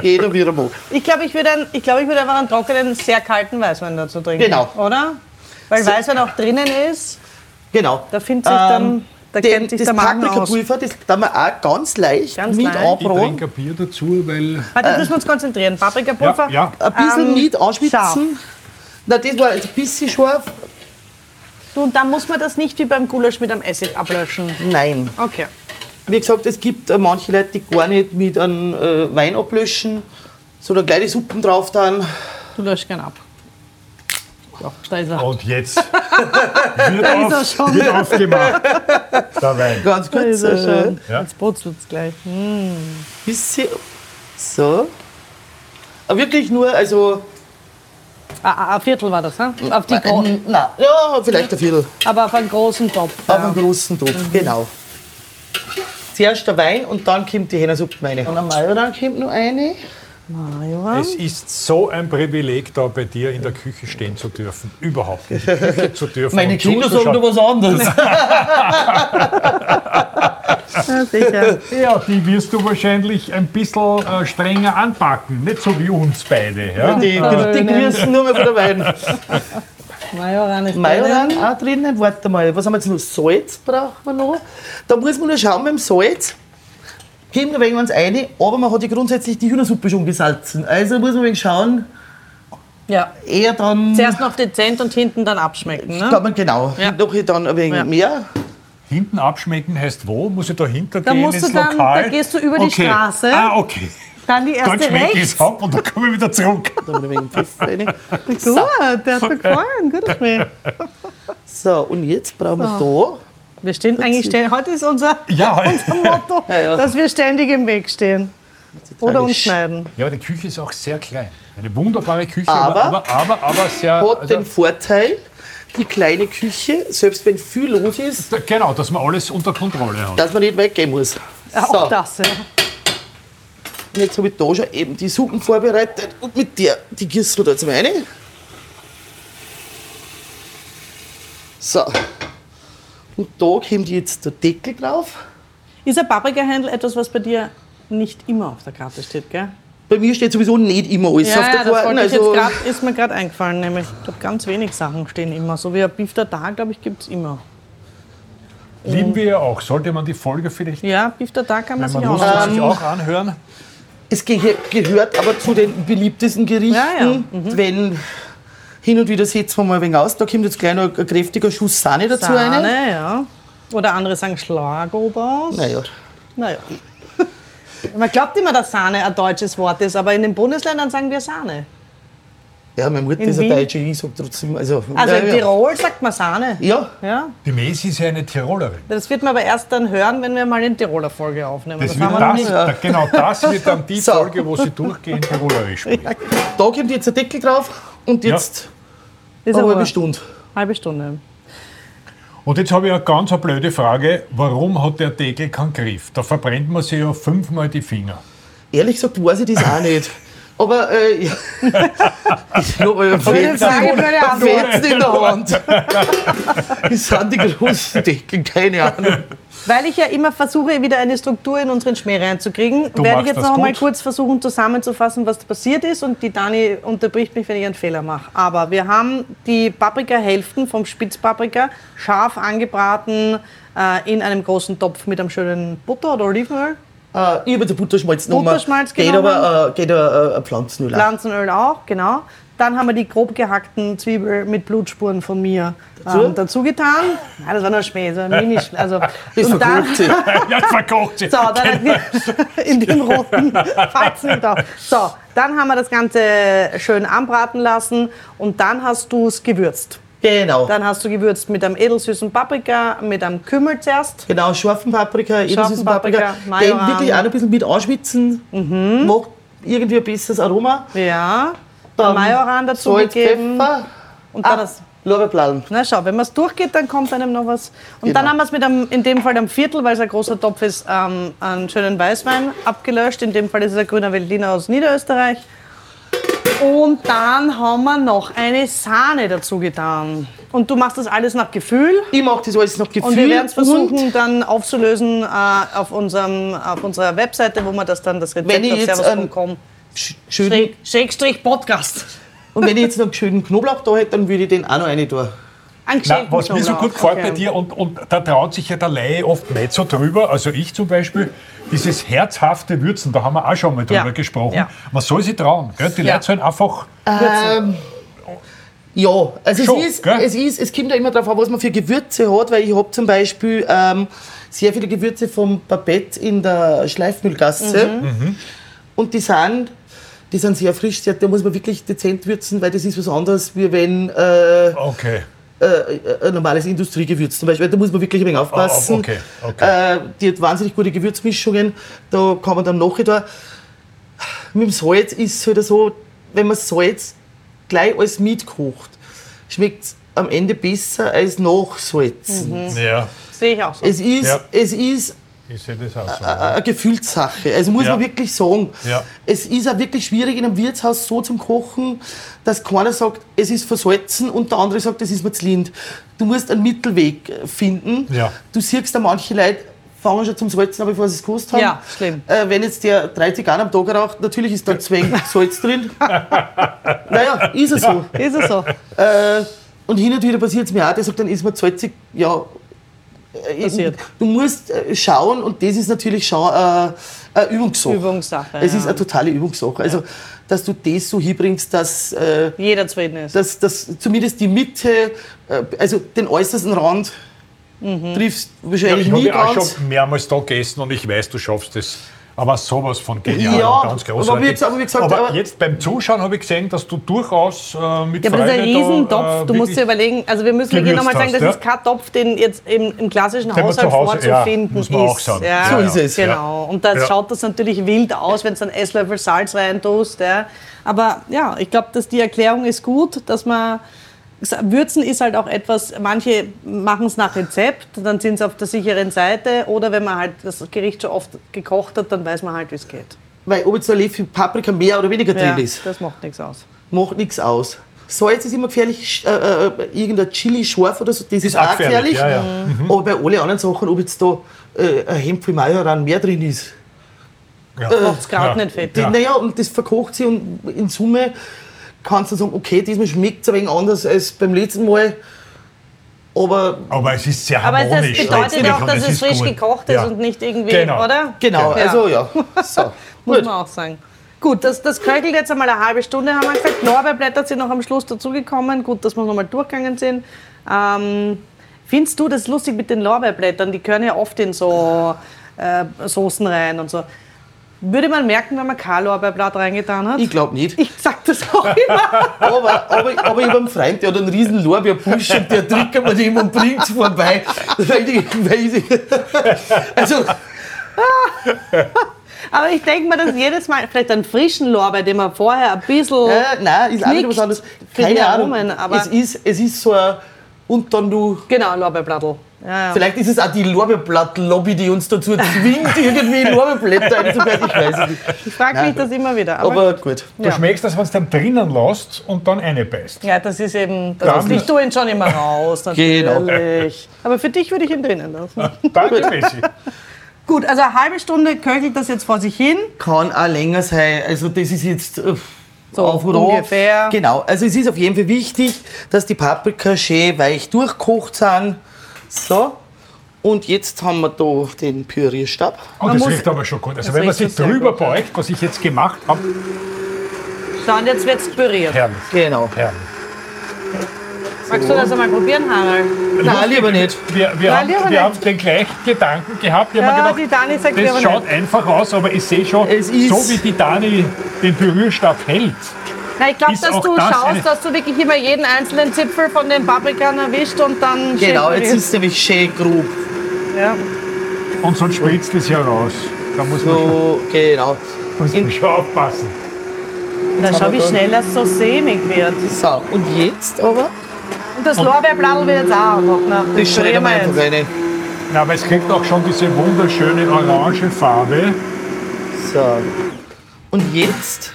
S2: jeder wie er mag.
S1: Ich glaube, ich würde glaub, ich würde einfach einen trockenen, sehr kalten Weißwein dazu trinken.
S2: Genau.
S1: Oder? Weil Weißwein auch drinnen ist,
S2: Genau.
S1: da findet sich dann, da
S2: Den,
S1: kennt sich
S2: das
S1: der aus.
S2: Paprikapulver, das tun wir auch ganz leicht
S1: Ganz
S2: mit
S1: leicht.
S3: Ich
S2: anbraten.
S3: trinke ein Bier dazu, weil.
S1: Warte, jetzt müssen wir uns konzentrieren. Paprikapulver.
S3: Ja, ja.
S2: Ein bisschen
S1: Ähm,
S2: mit anschwitzen.
S1: scharf.
S2: Na, das war jetzt ein bisschen scharf.
S1: Du, und dann muss man das nicht wie beim Gulasch mit einem Essig ablöschen.
S2: Nein.
S1: Okay.
S2: Wie gesagt, es gibt äh, manche Leute, die gar nicht mit einem äh, Wein ablöschen, sondern gleich die Suppen drauf dann.
S1: Du löscht gern ab. Ja, da ist er.
S3: Und jetzt [laughs] wird,
S1: ist er
S3: auf,
S1: schon.
S3: wird aufgemacht. Der Wein.
S2: Ganz
S1: Da
S2: kurz.
S1: ist er
S2: Äh,
S1: schon.
S3: Ja.
S1: Jetzt brutzelt es gleich.
S2: bisschen. So. Aber wirklich nur, also.
S1: Ah, ah, ein Viertel war das, ne? Auf die Gro
S2: Nein, ja, vielleicht ein Viertel.
S1: aber auf einen großen Topf.
S2: Auf
S1: Ja.
S2: einen großen Topf, genau. Zuerst der Wein und dann kommt die Hähnersuppe rein. Und ein Majoran kommt noch eine.
S1: Majoran.
S3: Es ist so ein Privileg, da bei dir in der Küche stehen zu dürfen. Überhaupt nicht. Küche zu dürfen.
S2: Meine Kinder sagen da was anderes. [laughs]
S1: Ja, sicher.
S3: Ja, die wirst du wahrscheinlich ein bisschen äh, strenger anpacken. Nicht so wie uns beide. Ja?
S2: Die, die, die grüßen nur mehr von der Wein.
S1: Majoran ist
S2: Majoran
S1: drinnen.
S2: auch drinnen. Warte mal, was haben wir jetzt noch? Salz brauchen wir noch. Da muss man nur schauen beim Salz. Geben wir uns rein, aber man hat ja grundsätzlich die Hühnersuppe schon gesalzen. Also muss man ein wenig schauen,
S1: Ja.
S2: eher dann.
S1: Zuerst noch dezent und hinten dann abschmecken. Ne?
S2: Kann man genau.
S1: Ja.
S2: Noch dann ein wenig
S1: Ja.
S2: mehr.
S3: Hinten abschmecken heißt wo? Muss ich dahinter
S1: Da
S3: gehen
S1: musst du
S3: ins
S1: dann-
S3: Lokal?
S1: da gehst du über die
S3: okay.
S1: Straße.
S3: Ah, okay.
S1: Dann die
S3: Dann
S1: erste
S3: schmecke ich
S1: rechts.
S3: es ab und dann komme ich wieder zurück. [laughs]
S2: Da ein wenig Pfeffer rein.
S1: Gut, der hat mir gefallen. Gut.
S2: So, und jetzt brauchen wir
S1: Wir stehen eigentlich ständig. Heute ist unser,
S3: Ja, [laughs]
S1: unser Motto,
S2: Ja, ja.
S1: dass wir ständig im Weg stehen. Oder uns
S2: Sch-
S1: schneiden.
S3: ja, aber die Küche ist auch sehr klein. Eine wunderbare Küche,
S2: Aber-
S3: aber, aber, aber, aber sehr.
S2: da. Hat
S3: also,
S2: den Vorteil, die kleine Küche, selbst wenn viel los ist,
S3: genau, dass man alles unter Kontrolle hat.
S2: dass man nicht weggehen muss.
S1: Ja,
S2: so,
S1: Auch das, ja.
S2: und jetzt habe ich da schon eben die Suppen vorbereitet und mit der, die gießt du da jetzt rein. So. Und da kommt jetzt der Deckel drauf.
S1: Ist ein Paprikahändel etwas, was bei dir nicht immer auf der Karte steht, gell?
S2: Bei mir steht sowieso nicht immer alles auf
S1: ja,
S2: der
S1: das
S2: Karte.
S1: ich
S2: Also,
S1: grad, ist mir gerade eingefallen, nämlich ich glaube, ganz wenig Sachen stehen immer. So wie ein Beef Tartar, glaube ich, gibt es immer.
S3: Lieben wir ja auch. Sollte man die Folge vielleicht,
S1: Ja, Beef Tartar kann man sich
S3: man
S1: auch anschauen.
S3: sich auch anhören?
S2: es ge gehört aber zu den beliebtesten Gerichten.
S1: Ja, ja. Mhm.
S2: Wenn hin und wieder setzen wir mal ein wenig aus, da kommt jetzt gleich noch ein kräftiger Schuss Sahne dazu rein.
S1: Sahne, ja. Oder andere sagen Schlagobers.
S2: Naja,
S1: Naja. [laughs] Man glaubt immer, dass Sahne ein deutsches Wort ist, aber in den Bundesländern sagen wir Sahne.
S2: Ja, meine Mutter
S1: In
S2: ist eine
S1: Wien?
S2: Deutsche, ich sag trotzdem. Also,
S1: Also
S2: ja,
S1: in
S2: ja.
S1: Tirol sagt man Sahne.
S2: Ja,
S1: Ja,
S3: Die Mesi ist ja eine Tirolerin.
S1: das wird man aber erst dann hören, wenn wir mal eine Tiroler Folge aufnehmen.
S3: Das
S1: Das,
S3: wird das, da, genau das wird dann die [laughs]
S2: So.
S3: Folge, wo sie durchgehend Tirolerisch [laughs] spricht.
S2: da kommt jetzt ein Deckel drauf und jetzt
S1: Ist
S2: eine halbe Stunde.
S1: halbe Stunde.
S3: Und jetzt habe ich eine ganz eine blöde Frage. Warum hat der Deckel keinen Griff? Da verbrennt man sich ja fünfmal die Finger.
S2: Ehrlich gesagt weiß ich das auch nicht. Aber äh, ja. [laughs] ich habe ja. Fetzen in der Hand. [laughs] Das sind die großen Deckel, keine Ahnung.
S1: Weil ich ja immer versuche, wieder eine Struktur in unseren Schmäh reinzukriegen,
S3: Du
S1: werde ich jetzt noch einmal
S3: gut.
S1: kurz versuchen zusammenzufassen, was passiert ist. Und die Dani unterbricht mich, wenn ich einen Fehler mache. Aber wir haben die Paprikahälften vom Spitzpaprika scharf angebraten äh, in einem großen Topf mit einem schönen Butter oder Olivenöl.
S2: Äh, ich habe den Butterschmalz genommen.
S1: Butterschmalz
S2: geht
S1: genommen.
S2: aber äh, geht äh, ein Pflanzenöl. auch.
S1: Pflanzenöl auch, genau. Dann haben wir die grob gehackten Zwiebel mit Blutspuren von mir
S2: Dazu?
S1: ähm, dazu getan. Ja, das war nur Schmäh, so ein mini also, [laughs] und dann,
S2: verkocht sie.
S3: ja, verkocht sie.
S1: So, dann [laughs] in dem roten Falzen da. So, dann haben wir das Ganze schön anbraten lassen und dann hast du es gewürzt.
S2: Genau.
S1: Dann hast du gewürzt mit einem edelsüßen Paprika, mit einem Kümmel zuerst.
S2: Genau, scharfen Paprika, edelsüßen
S1: Paprika,
S2: Paprika. Den wirklich auch noch ein bisschen mit anschwitzen.
S1: Mhm.
S2: Macht irgendwie ein besseres Aroma.
S1: Ja,
S2: Dann
S1: Majoran dazu
S2: Salz.
S1: Und dann
S2: ah,
S1: das.
S2: Lorbeerbladen.
S1: Na schau, wenn man es durchgeht, dann kommt einem noch was. Und
S2: Genau.
S1: dann haben wir es mit einem, in dem Fall einem Viertel, weil es ein großer Topf ist, ähm, einen schönen Weißwein abgelöscht. In dem Fall ist es ein grüner Veltliner aus Niederösterreich. Und dann haben wir noch eine Sahne dazu getan. Und du machst das alles nach Gefühl.
S2: Ich mache das alles nach Gefühl.
S1: Und wir werden es versuchen dann aufzulösen äh, auf, unserem, auf unserer Webseite, wo man das dann das Rezept
S2: Wenn ich jetzt
S1: servus.com
S2: sch- schön,
S1: Schräg- Schrägstrich Podcast.
S2: Und wenn ich jetzt noch einen schönen Knoblauch da hätte, dann würde ich den auch noch rein tun.
S1: Geschenkten
S3: was mir so gut gefällt
S1: Okay.
S3: bei dir, und, und da traut sich ja der Laie oft nicht so drüber, also ich zum Beispiel, dieses herzhafte Würzen, da haben wir auch schon mal drüber
S1: Ja.
S3: gesprochen.
S1: Ja.
S3: Man soll sich trauen. Gell? Die
S1: Ja.
S3: Leute sollen einfach.
S2: Ähm, ja, also
S3: Schon,
S2: es, ist,
S3: gell?
S2: es ist, es kommt ja immer darauf an, was man für Gewürze hat, weil ich habe zum Beispiel ähm, sehr viele Gewürze vom Babette in der Schleifmühlgasse
S1: Mhm.
S2: und die sind, die sind sehr frisch, da muss man wirklich dezent würzen, weil das ist was anderes, wie wenn äh,
S3: Okay.
S2: äh, ein normales Industriegewürz zum Beispiel. Da muss man wirklich ein wenig aufpassen.
S3: Ah, okay, okay.
S2: Äh, die hat wahnsinnig gute Gewürzmischungen. Da kann man dann nachher da. Mit dem Salz ist es halt so, wenn man Salz gleich alles mitkocht, schmeckt es am Ende besser als nachsalzen.
S3: Ja,
S1: Sehe ich auch so.
S2: Es ist,
S3: Ja.
S2: es ist
S3: ich sehe das auch so.
S2: eine Gefühlssache. Also muss
S3: Ja.
S2: man wirklich sagen.
S3: Ja.
S2: Es ist auch wirklich schwierig in einem Wirtshaus so zum Kochen, dass keiner sagt, es ist versalzen und der andere sagt, es ist mir zu lind. Du musst einen Mittelweg finden.
S3: Ja.
S2: Du siehst da manche Leute fangen schon zum Salzen an, bevor sie es gekostet haben.
S1: Ja, schlimm.
S2: Äh, wenn jetzt der 30 Gramm am Tag raucht, natürlich ist da Zwäng [laughs] Salz drin. naja, ist es so.
S1: Ist es so?
S2: Äh, und hin und wieder passiert es mir auch, der sagt, dann ist mir zu salzig. Ja,
S1: Passiert.
S2: Du musst äh, schauen und das ist natürlich schon äh, eine Übungssache.
S1: Übungssache.
S2: Es
S1: ja.
S2: ist eine totale Übungssache. Also, dass du das so hinbringst, dass, äh,
S1: Jeder zufrieden ist.
S2: dass, dass zumindest die Mitte, äh, also den äußersten Rand,
S1: Mhm.
S2: triffst
S3: Ja,
S2: wahrscheinlich
S3: ich habe
S2: nie
S3: ja auch
S2: ganz.
S3: schon mehrmals da gegessen und ich weiß, du schaffst es. Aber sowas von genial
S2: Ja,
S3: ganz
S2: aber
S3: großartig.
S2: wie gesagt- aber wie gesagt,
S3: aber
S2: aber-
S3: jetzt beim Zuschauen habe ich gesehen, dass du durchaus äh, mit
S1: Ja, aber das ist ein Riesentopf.
S3: da, äh,
S1: du musst dir
S3: wirklich-
S1: überlegen, also wir müssen hier
S3: gewürzt
S1: nochmal sagen, das
S3: ja.
S1: ist kein Topf, den jetzt im, im klassischen
S3: Den
S1: Haushalt
S3: zu Hause- ja,
S1: vorzufinden
S3: muss man auch
S1: ist.
S3: sagen.
S1: Ja,
S3: So
S2: ist es,
S3: ja.
S1: Genau. Und da
S3: Ja.
S1: schaut das natürlich wild aus, wenn du einen Esslöffel Salz rein tust. Ja. Aber ja, ich glaube, dass die Erklärung ist gut, dass man Würzen ist halt auch etwas, manche machen es nach Rezept, dann sind sie auf der sicheren Seite. Oder wenn man halt das Gericht schon oft gekocht hat, dann weiß man halt, wie es geht.
S2: Weil ob jetzt ein Löffel Paprika mehr oder weniger
S1: Ja,
S2: drin ist,
S1: das macht nichts aus.
S2: macht nichts aus. Salz ist immer gefährlich, äh, äh, irgendein Chili scharf oder so, das ist,
S3: auch
S2: auch gefährlich.
S3: gefährlich, ja, ja.
S2: Aber bei allen anderen Sachen, ob jetzt da äh, ein Hempel Majoran mehr drin ist,
S3: Ja.
S1: Macht's Kraut nicht fett.
S2: die,
S3: Ja.
S2: naja, und das verkocht sich und in Summe kannst du sagen, okay, diesmal schmeckt es ein wenig anders als beim letzten Mal. Aber
S3: Aber es ist sehr
S1: Aber das
S3: harmonisch.
S1: bedeutet
S3: letztlich
S1: auch, dass es
S3: ist
S1: frisch
S3: gut.
S1: gekocht ist
S3: Ja.
S1: und nicht irgendwie,
S3: Genau.
S1: oder?
S2: genau,
S1: Ja.
S2: also ja. So, [laughs]
S1: Muss man auch sagen. Gut, das, das köchelt jetzt einmal eine halbe Stunde, haben wir gesagt. Lorbeerblätter sind noch am Schluss dazugekommen. Gut, dass wir nochmal durchgegangen sind. Ähm, findest du das lustig mit den Lorbeerblättern? Die gehören ja oft in so äh, Soßen rein und so. Würde man merken, wenn man kein Lorbeerblatt reingetan hat?
S2: Ich glaube nicht.
S1: Ich sag das auch immer. [laughs]
S2: Aber, aber, aber ich habe einen Freund, der hat einen riesen Lorbeerbusch und der trickert mit ihm und bringt es vorbei. Weil die, weil die, [laughs] also, [laughs]
S1: Aber ich denke mir, dass jedes Mal, vielleicht einen frischen Lorbeer, den man vorher ein bisschen.
S2: äh, nein, ist auch nicht was anderes. Keine Ahnung.
S1: Aromen,
S2: es, ist, es ist so ein. Und dann du.
S1: Genau, Lorbeerblattl. Ja, ja.
S2: Vielleicht ist es auch die Lorbeerblatt-Lobby, die uns dazu zwingt, irgendwie [laughs] Lorbeerblätter einzubauen. Ich weiß es nicht.
S1: Ich frage mich das immer wieder. Aber,
S2: Aber gut.
S3: Du
S1: Ja.
S3: schmeckst das, wenn du dann drinnen lässt und dann eine beißt.
S1: ja, das ist eben. Das ist, ich tue ihn schon immer raus, [laughs]
S2: Genau.
S1: natürlich. Aber für dich würde ich ihn drinnen lassen.
S3: Danke, Messi. [laughs]
S1: Gut, also eine halbe Stunde köchelt das jetzt vor sich hin.
S2: Kann auch länger sein. Also das ist jetzt äh,
S1: So
S2: auf oder
S1: ungefähr.
S2: Auf. Genau. Also es ist auf jeden Fall wichtig, dass die Paprika schön weich durchgekocht sind. So. Und jetzt haben wir da den Pürierstab.
S3: Oh,
S1: Man
S3: das
S1: muss-
S3: riecht aber schon gut. Also
S1: das
S3: wenn man
S1: riecht
S3: sich
S1: sehr
S3: drüber
S1: gut.
S3: beugt, was ich jetzt gemacht habe,
S1: So, und jetzt wird es püriert.
S3: herrlich,
S2: Genau.
S3: herrlich.
S1: Magst du das einmal probieren, Harald?
S2: Nein, lieber nicht.
S3: Wir, wir,
S1: Nein,
S3: haben,
S1: lieber
S3: wir
S1: nicht.
S3: haben den gleichen Gedanken gehabt. Wir
S1: Ja,
S3: haben
S1: die
S3: gedacht,
S1: Dani sagt
S3: das
S1: lieber
S3: schaut
S1: nicht.
S3: einfach aus, aber ich sehe schon,
S2: Es ist-
S3: so wie die Dani den Pürierstab hält.
S1: Na, ich glaube, dass du
S3: das
S1: schaust, dass du wirklich immer jeden einzelnen Zipfel von den Paprikern erwischt und dann
S2: Genau, jetzt ist es nämlich schön grob.
S1: Ja.
S3: Und sonst spritzt es ja raus. Da muss man, schon,
S2: So, genau.
S3: muss man schon aufpassen.
S1: Na, schau, wie schnell das so sämig wird.
S2: So, und jetzt aber,
S1: Und das Lorbeerblattl wird jetzt auch einfach nach.
S2: das schneiden wir einfach rein.
S3: Na, aber es kriegt auch schon diese wunderschöne orange Farbe.
S2: So. Und jetzt,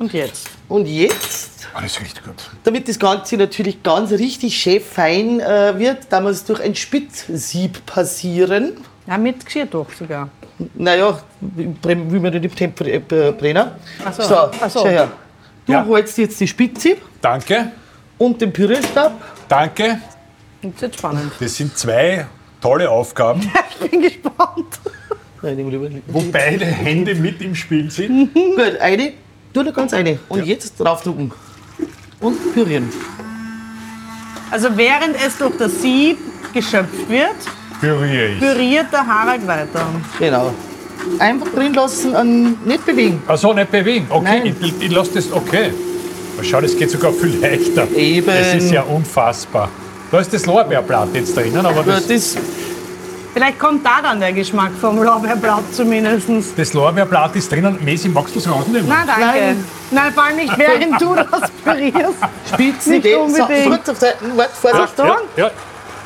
S1: Und jetzt?
S2: und jetzt,
S3: das riecht gut.
S2: damit das Ganze natürlich ganz richtig schön fein äh, wird, da wir es durch ein Spitzsieb passieren.
S1: Ja, mit Geschirrtuch sogar.
S2: Naja, wie man den Tempo äh, brennen.
S1: Ach so.
S2: So,
S1: Ach so.
S2: schau her. Du
S3: Ja.
S2: holst jetzt die Spitze
S3: Danke,
S2: und den Pürierstab.
S3: danke.
S1: Jetzt wird spannend.
S3: Das sind zwei tolle Aufgaben, [laughs]
S1: Ich bin gespannt.
S3: Wo beide Hände mit im Spiel sind. [laughs]
S2: Gut, eine. Tu da ganz eine. Und jetzt draufdrücken. Und pürieren.
S1: Also während es durch das Sieb geschöpft wird,
S3: Püriere ich.
S1: püriert der Harald weiter.
S2: Genau. Einfach drin lassen und nicht bewegen.
S3: Also nicht bewegen. Okay,
S2: Nein.
S3: ich, ich, ich lasse das. Okay. Schau, das geht sogar viel leichter.
S2: Eben.
S3: Das ist ja unfassbar. Da ist das Lorbeerblatt jetzt drinnen, aber das,
S2: das,
S1: Vielleicht kommt da dann der Geschmack vom Lorbeerblatt zumindest.
S3: das Lorbeerblatt ist drinnen. Messi, magst du es rausnehmen?
S1: Na, danke. Nein.
S2: Nein.
S1: vor allem nicht, während du das pürierst.
S2: Spitze
S1: Nicht
S2: Idee. So,
S1: unbedingt.
S2: kurz auf Seiten. Warte, Vorsicht.
S3: ja, ja.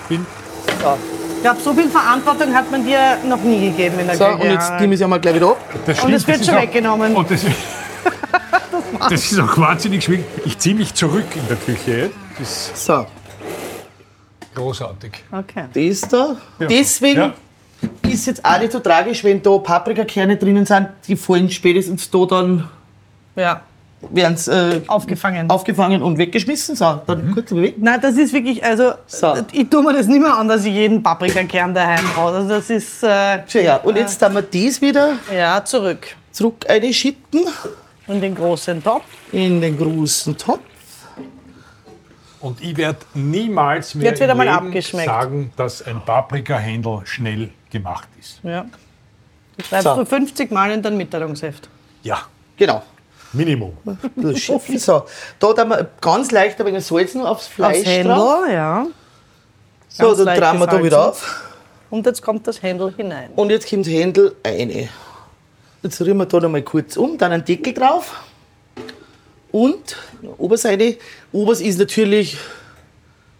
S3: Bin,
S1: Ich glaube, so viel Verantwortung hat man dir noch nie gegeben in der
S2: So,
S1: Küche.
S2: und jetzt nehme ich es einmal gleich wieder ab.
S3: das
S1: Und es wird
S3: das
S1: schon weggenommen.
S3: Und das, [laughs] das ist auch wahnsinnig schwierig. Ich ziehe mich zurück in der Küche. Das
S2: So,
S3: großartig.
S1: Okay.
S2: das da.
S3: Ja.
S2: Deswegen
S3: Ja.
S2: ist jetzt auch nicht so tragisch, wenn da Paprikakerne drinnen sind. Die fallen spätestens da dann,
S1: Ja,
S2: werden äh,
S1: aufgefangen.
S2: aufgefangen und weggeschmissen. So, dann kurz bewegen.
S1: Nein, das ist wirklich, also
S2: So.
S1: ich tue mir das nicht mehr an, dass ich jeden Paprikakern daheim brauche. Also das ist, äh,
S2: her. Und jetzt haben wir das wieder
S1: ja, zurück
S2: zurück einschütten
S1: in den großen Topf.
S2: in den großen Topf.
S3: Und ich werde niemals mehr sagen, dass ein Paprikahändel schnell gemacht ist.
S1: Ja. Das schreibst
S2: So.
S1: du 50 Mal in dein Mitteilungsheft.
S3: Ja,
S2: Genau.
S3: Minimum.
S2: So, da haben wir ganz leicht ein wenig Salz noch aufs Fleisch
S1: Aufs Händel,
S2: drauf.
S1: ja.
S2: So,
S1: ganz
S2: dann drehen wir da wieder auf.
S1: Und jetzt kommt das Händel hinein.
S2: Und jetzt kommt das Händel rein. Jetzt rühren wir da noch mal kurz um, dann einen Deckel drauf. Und Oberseite. Obers ist natürlich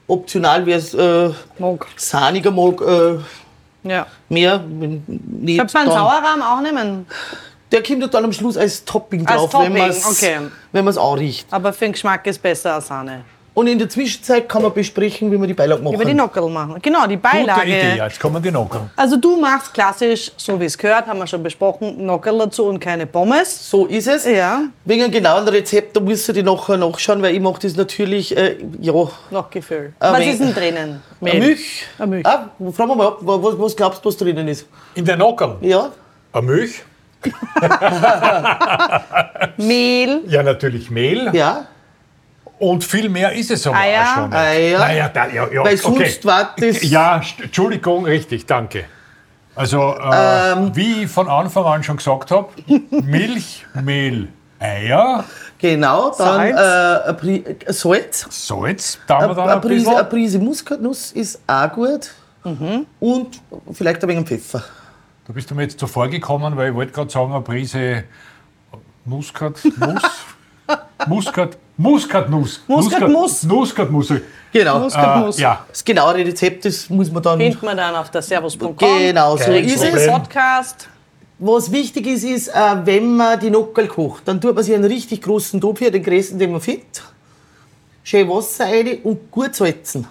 S2: optional, wer es äh,
S1: Mag.
S2: sahniger mag, äh,
S1: Ja.
S2: mehr. Nicht,
S1: Kannst du einen Sauerrahm auch nehmen?
S2: Der kommt dann am Schluss als Topping
S1: Als
S2: drauf,
S1: Topping,
S2: wenn man es
S1: okay.
S2: wenn man's anriecht.
S1: Aber für den Geschmack ist besser als Sahne.
S2: Und in der Zwischenzeit kann man besprechen, wie man die Beilage machen.
S1: Über die Nockerl machen. Genau, die
S3: Gute
S1: Beilage.
S3: Idee, jetzt kommen die Nockerl.
S1: Also du machst klassisch, so wie es gehört, haben wir schon besprochen, Nockerl dazu und keine Pommes.
S2: So ist es.
S1: Ja.
S2: Wegen einem genauen Rezept, da müsst ihr die nachher nachschauen, weil ich mache das natürlich, äh, ja,
S1: Noch Gefühl.
S2: Ah,
S1: Was
S2: wenn-
S1: ist denn drinnen?
S2: Eine Milch.
S1: Eine Milch.
S2: Ah, fragen wir mal ab, was, was glaubst du, was drinnen ist?
S3: In der Nockerl.
S2: Ja?
S3: Eine Milch. [laughs] [laughs]
S1: Mehl,
S3: Ja, natürlich Mehl.
S2: Ja?
S3: Und viel mehr ist es aber
S1: Eier.
S3: auch schon.
S2: Eier.
S3: Naja, da, ja, ja,
S2: Weil
S3: okay.
S2: sonst war das-
S3: Ja, Entschuldigung, richtig, danke. Also, äh, wie ich von Anfang an schon gesagt habe, [laughs] Milch, Mehl, Eier,
S2: Genau, dann
S1: Salz.
S2: äh, ein Salz.
S3: Salz, da haben wir dann
S2: Eine
S3: ein
S2: Prise,
S3: bisschen.
S2: eine Prise Muskatnuss ist auch gut. Und vielleicht ein wenig Pfeffer.
S3: Da bist du mir jetzt zuvor gekommen, weil ich wollte gerade sagen, eine Prise Muskat, Mus, [laughs] Muskat, Muskatnuss.
S1: Muskatnuss.
S3: Muskatnuss.
S2: Genau.
S1: Muskatnuss.
S3: Äh, ja,
S2: Das genaue Rezept das muss man dann.
S1: Findet man dann auf der servus.com.
S2: Genau, so ist es.
S1: Podcast.
S2: Was wichtig ist, ist, äh, wenn man die Nockel kocht, dann tut man sich einen richtig großen Topf hier, den größten, den man findet. Schön Wasser rein und gut salzen.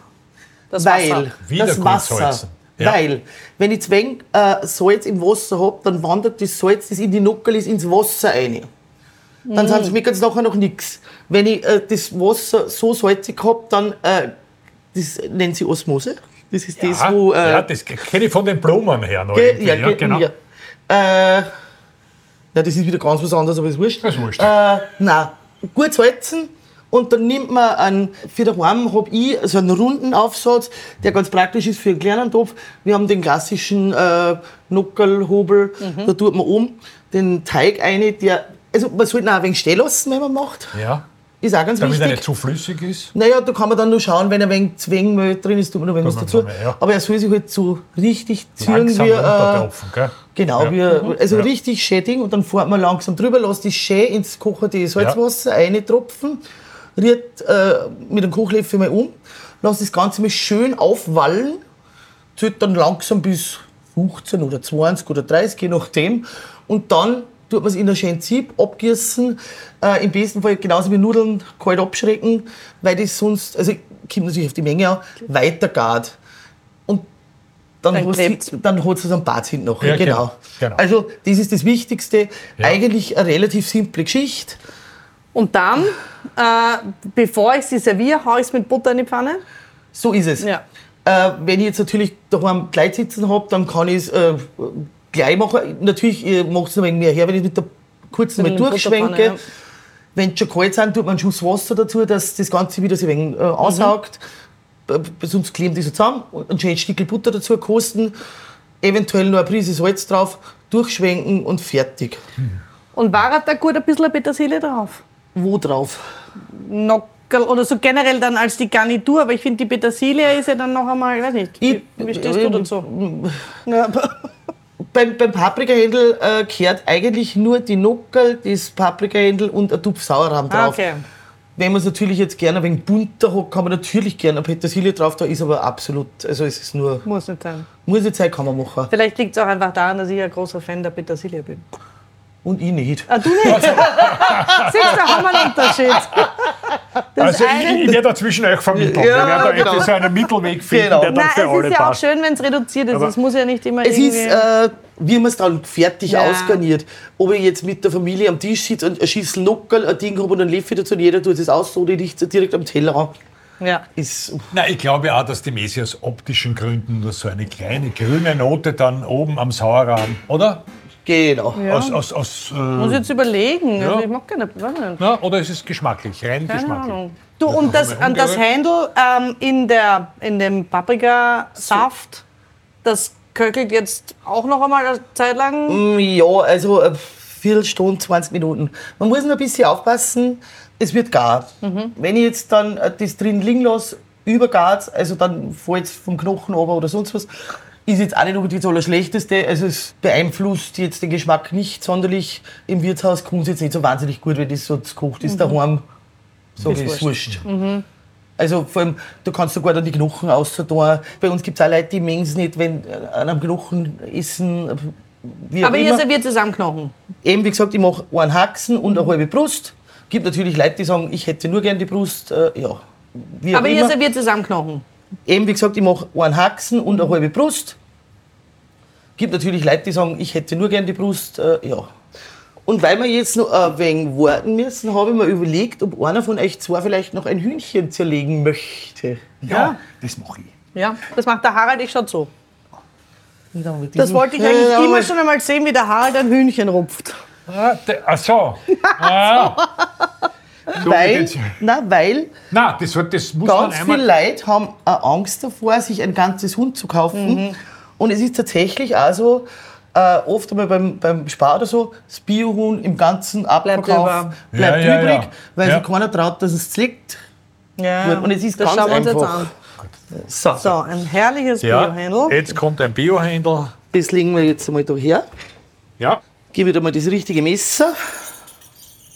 S1: Das
S2: weil
S1: Wasser.
S3: Wieder
S2: das
S3: gut
S2: Wasser,
S3: salzen. Ja.
S2: weil wenn ich zu wenig äh, Salz im Wasser habe, dann wandert das Salz, das in die Nockel ist, ins Wasser rein. Dann
S1: Mhm.
S2: mm. schmeckt es nachher noch nichts. Wenn ich äh, das Wasser so salzig habe, dann äh, das nennt sie Osmose. Das ist das,
S3: ja,
S2: wo äh,
S3: ja, das kenne ich von den Blumen her noch.
S2: Ge- ja,
S3: ja,
S2: ge-
S3: genau.
S2: ja. Äh, ja, das ist wieder ganz was anderes, aber ist wurscht.
S3: Das ist wurscht.
S2: Äh, nein, gut salzen und dann nimmt man einen, für daheim habe ich so einen runden Aufsatz, der ganz praktisch ist für einen kleinen Topf. Wir haben den klassischen äh, Nockelhobel,
S3: Mhm.
S2: da tut man um den Teig rein, der, also man sollte ihn auch ein wenig stehen lassen, wenn man macht.
S3: Ja,
S2: Ist auch ganz
S3: damit er
S2: wichtig.
S3: nicht zu flüssig ist.
S2: Naja, da kann man dann nur schauen, wenn ein wenig Zwängenmehl drin ist, tut man noch ein wenig was dazu.
S3: mehr, ja.
S2: Aber er soll sich halt so richtig ziehen
S3: Langsam
S2: wie, äh,
S3: gell?
S2: Genau,
S3: Ja.
S2: wir, also
S3: Ja.
S2: richtig schön Ding und dann fährt man langsam drüber, lässt das schön ins kochende Salzwasser eintropfen, rührt äh, mit dem Kochlöffel mal um, lässt das Ganze mal schön aufwallen, zählt dann langsam bis 15 oder 20 oder 30, je nachdem. Und dann tut man es in ein schönes Sieb abgießen, äh, im besten Fall genauso wie Nudeln kalt abschrecken, weil das sonst, also kommt natürlich auf die Menge an, weiter gart. Und dann,
S1: Dann
S2: hat es am Bad hinten nachher.
S3: Ja,
S2: genau.
S3: genau, genau.
S2: Also, das ist das Wichtigste.
S3: Ja.
S2: Eigentlich eine relativ simple Geschichte.
S1: Und dann, äh, bevor ich sie serviere, haue ich es mit Butter in die Pfanne.
S2: So ist es.
S1: Ja.
S2: Äh, wenn ich jetzt natürlich daheim gleich sitzen habe, dann kann ich es äh, gleich machen. Natürlich macht es noch ein wenig mehr her, wenn ich mit der kurzen mal
S1: Mit der
S2: durchschwenke.
S1: Butterpfanne,
S2: Wenn es schon kalt sind, tut man einen Schuss Wasser dazu, dass das Ganze wieder so ein wenig äh, aussaugt. B- b- Sonst klebt das so zusammen. Und Ein schönes Stück Butter dazu kosten. Eventuell noch eine Prise Salz drauf, durchschwenken und fertig.
S1: Und war da gut ein bisschen Petersilie drauf?
S2: Wo drauf?
S1: Nockel oder so generell dann als die Garnitur, aber ich finde, die Petersilie ist ja dann noch einmal, ich weiß nicht, wie,
S2: Ich-
S1: wie stehst du
S2: äh,
S1: dazu? Ja,
S2: Beim, beim Paprikahändel äh, gehört eigentlich nur die Nockel, das Paprikahändel und ein Tupf Sauerrahm
S1: ah,
S2: drauf.
S1: okay.
S2: Wenn man es natürlich jetzt gerne ein wenig bunter hat, kann man natürlich gerne eine Petersilie drauf, da ist aber absolut, also es ist nur,
S1: Muss nicht sein.
S2: muss nicht sein, kann man machen.
S1: Vielleicht liegt es auch einfach daran, dass ich ein großer Fan der Petersilie bin.
S2: Und ich nicht.
S1: Ah, du nicht? [laughs] Siehst du, da haben wir einen Unterschied. Das
S3: Also ich,
S1: eine-
S3: ich werde dazwischen euch vermitteln.
S2: Ja,
S3: Wir werden da
S2: genau.
S3: so einen Mittelweg finden,
S2: Genau.
S3: der dann
S1: Nein,
S3: für
S1: es
S3: alle
S1: ist ja auch
S3: passt.
S1: schön, wenn es reduziert ist.
S3: Aber-
S1: Es muss ja nicht immer
S2: Es
S1: irgendwie...
S2: ist, äh, wie man es dann fertig
S1: Ja.
S2: ausgarniert. Ob ich jetzt mit der Familie am Tisch sitze und eine Schüssel Nockel, ein Ding habe und einen Löffel dazu und jeder tut es aus, so die riecht direkt am Teller an.
S1: ja.
S2: Ist,
S3: Nein, ich glaube auch, dass die Messi aus optischen Gründen nur so eine kleine grüne Note dann oben am Sauerrahm, oder?
S2: Genau.
S1: Ja.
S3: Aus, aus, aus, äh,
S1: Muss jetzt überlegen.
S3: Ja.
S1: Also ich mag keine... nicht.
S3: na, oder ist es geschmacklich, rein
S1: Keine
S3: geschmacklich?
S1: Ahnung. Du, und das,
S3: wir
S1: das Händel ähm, in, der, in dem Paprikasaft, das köchelt jetzt auch noch einmal eine Zeit lang.
S2: Mm, Ja, also eine Viertelstunde, 20 Minuten. Man muss nur ein bisschen aufpassen, es wird gar. Wenn ich jetzt dann äh, das drin liegen lasse, übergart, also dann fällt es vom Knochen runter oder sonst was, ist jetzt auch nicht unbedingt das Allerschlechteste. Also es beeinflusst jetzt den Geschmack nicht sonderlich. Im Wirtshaus kommt es jetzt nicht so wahnsinnig gut, wenn das so gekocht ist. Daheim sage ich, ist wurscht. Also vor allem, du kannst sogar dann die Knochen auszutun. Bei uns gibt es auch Leute, die mengen es nicht, wenn äh, an einem Knochen essen.
S1: Aber ihr serviert zusammenknochen.
S2: Eben, wie gesagt, ich mache einen Haxen und eine halbe Brust. Gibt natürlich Leute, die sagen, ich hätte nur gern die Brust. Äh, ja. Wie
S1: Aber ihr serviert zusammenknochen.
S2: Eben, wie gesagt, ich mache einen Haxen und eine halbe Brust. Gibt natürlich Leute, die sagen, ich hätte nur gern die Brust. Äh, ja. Und weil wir jetzt noch ein wenig warten müssen, habe ich mir überlegt, ob einer von euch zwei vielleicht noch ein Hühnchen zerlegen möchte.
S3: Ja, das mache ich.
S1: Ja, das macht der Harald, ich schon so. Das wollte ich eigentlich
S2: Ja,
S1: immer schon einmal sehen, wie der Harald ein Hühnchen rupft.
S3: Ah, de, [laughs] ach so. Ah. So
S2: Weil, na, weil
S3: Nein, das, das muss
S2: ganz
S3: man
S2: viele Leute haben eine Angst davor, sich ein ganzes Hund zu kaufen.
S1: Mhm.
S2: Und es ist tatsächlich also äh, oft einmal beim, beim Spar oder so, das Biohuhn im ganzen Abverkauf
S1: über.
S2: bleibt,
S3: Ja,
S2: übrig,
S3: ja.
S2: weil
S3: Ja.
S2: sich keiner traut, dass es zlickt.
S1: Ja,
S2: Und es ist
S1: das
S2: ganz
S1: schauen wir uns
S2: einfach.
S1: jetzt an.
S2: So,
S1: So, ein herrliches
S3: Ja,
S1: Biohändel.
S3: jetzt kommt ein Biohändel.
S2: das legen wir jetzt einmal da her.
S3: Ja,
S2: Gebe wieder mal das richtige Messer.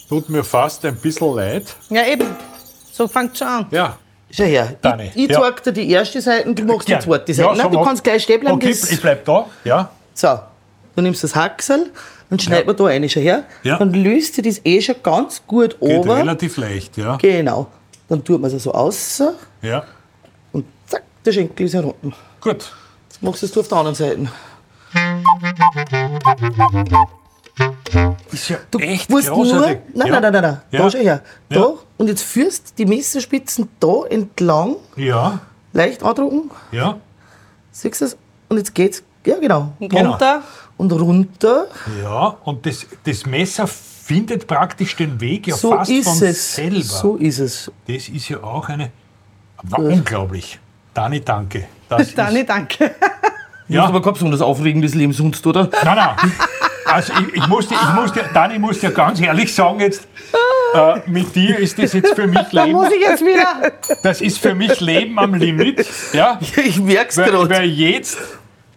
S3: Tut mir fast ein bisschen leid.
S1: Ja, eben. So fängt schon an.
S3: Ja,
S2: Schau her,
S3: Dani,
S2: ich, ich
S3: ja.
S2: zeig dir die erste Seite und du machst
S3: gern.
S2: die zweite
S3: Ja,
S2: Seite.
S3: so
S2: Nein, du kannst gleich stehen bleiben.
S3: Okay,
S2: das-
S3: ich bleib da. Ja,
S2: So, du nimmst das Hacksel und schneid mir da eine schon her.
S3: Ja.
S2: Dann löst sich das eh schon ganz gut
S3: geht
S2: over.
S3: relativ leicht. Ja,
S2: Genau. Dann tut man es so aus
S3: ja.
S2: und zack, der Schenkel ist herunten.
S3: Gut.
S2: Jetzt machst du es du auf der anderen Seite.
S3: Ist ja
S2: Du
S3: echt
S2: musst nur. Nein,
S3: ja.
S2: nein, nein, nein, nein.
S3: Ja.
S2: Da schau her. Da.
S3: Ja.
S2: Und jetzt führst die Messerspitzen da entlang,
S3: Ja,
S2: leicht andrucken.
S3: ja,
S2: Siehst du es? Und jetzt geht's. Ja, genau.
S1: Runter.
S2: Und runter.
S3: ja. Und das, das Messer findet praktisch den Weg ja
S2: So
S3: fast
S2: ist
S3: von
S2: es.
S3: selber.
S2: So ist es.
S3: Das ist ja auch eine. War unglaublich. Dani, danke. Das [laughs]
S1: Dani,
S3: ist,
S1: danke.
S3: ja,
S2: aber kein besonders aufregendes Leben sonst, oder?
S3: nein, nein. [laughs] Also ich, ich muss dir, ich muss dir, Dani, muss dir ganz ehrlich sagen jetzt, äh, mit dir ist das jetzt für mich
S1: Da
S3: Leben,
S1: muss ich jetzt wieder.
S3: das ist für mich Leben am Limit, ja,
S2: Ich merk's
S3: weil,
S2: gerade.
S3: weil jetzt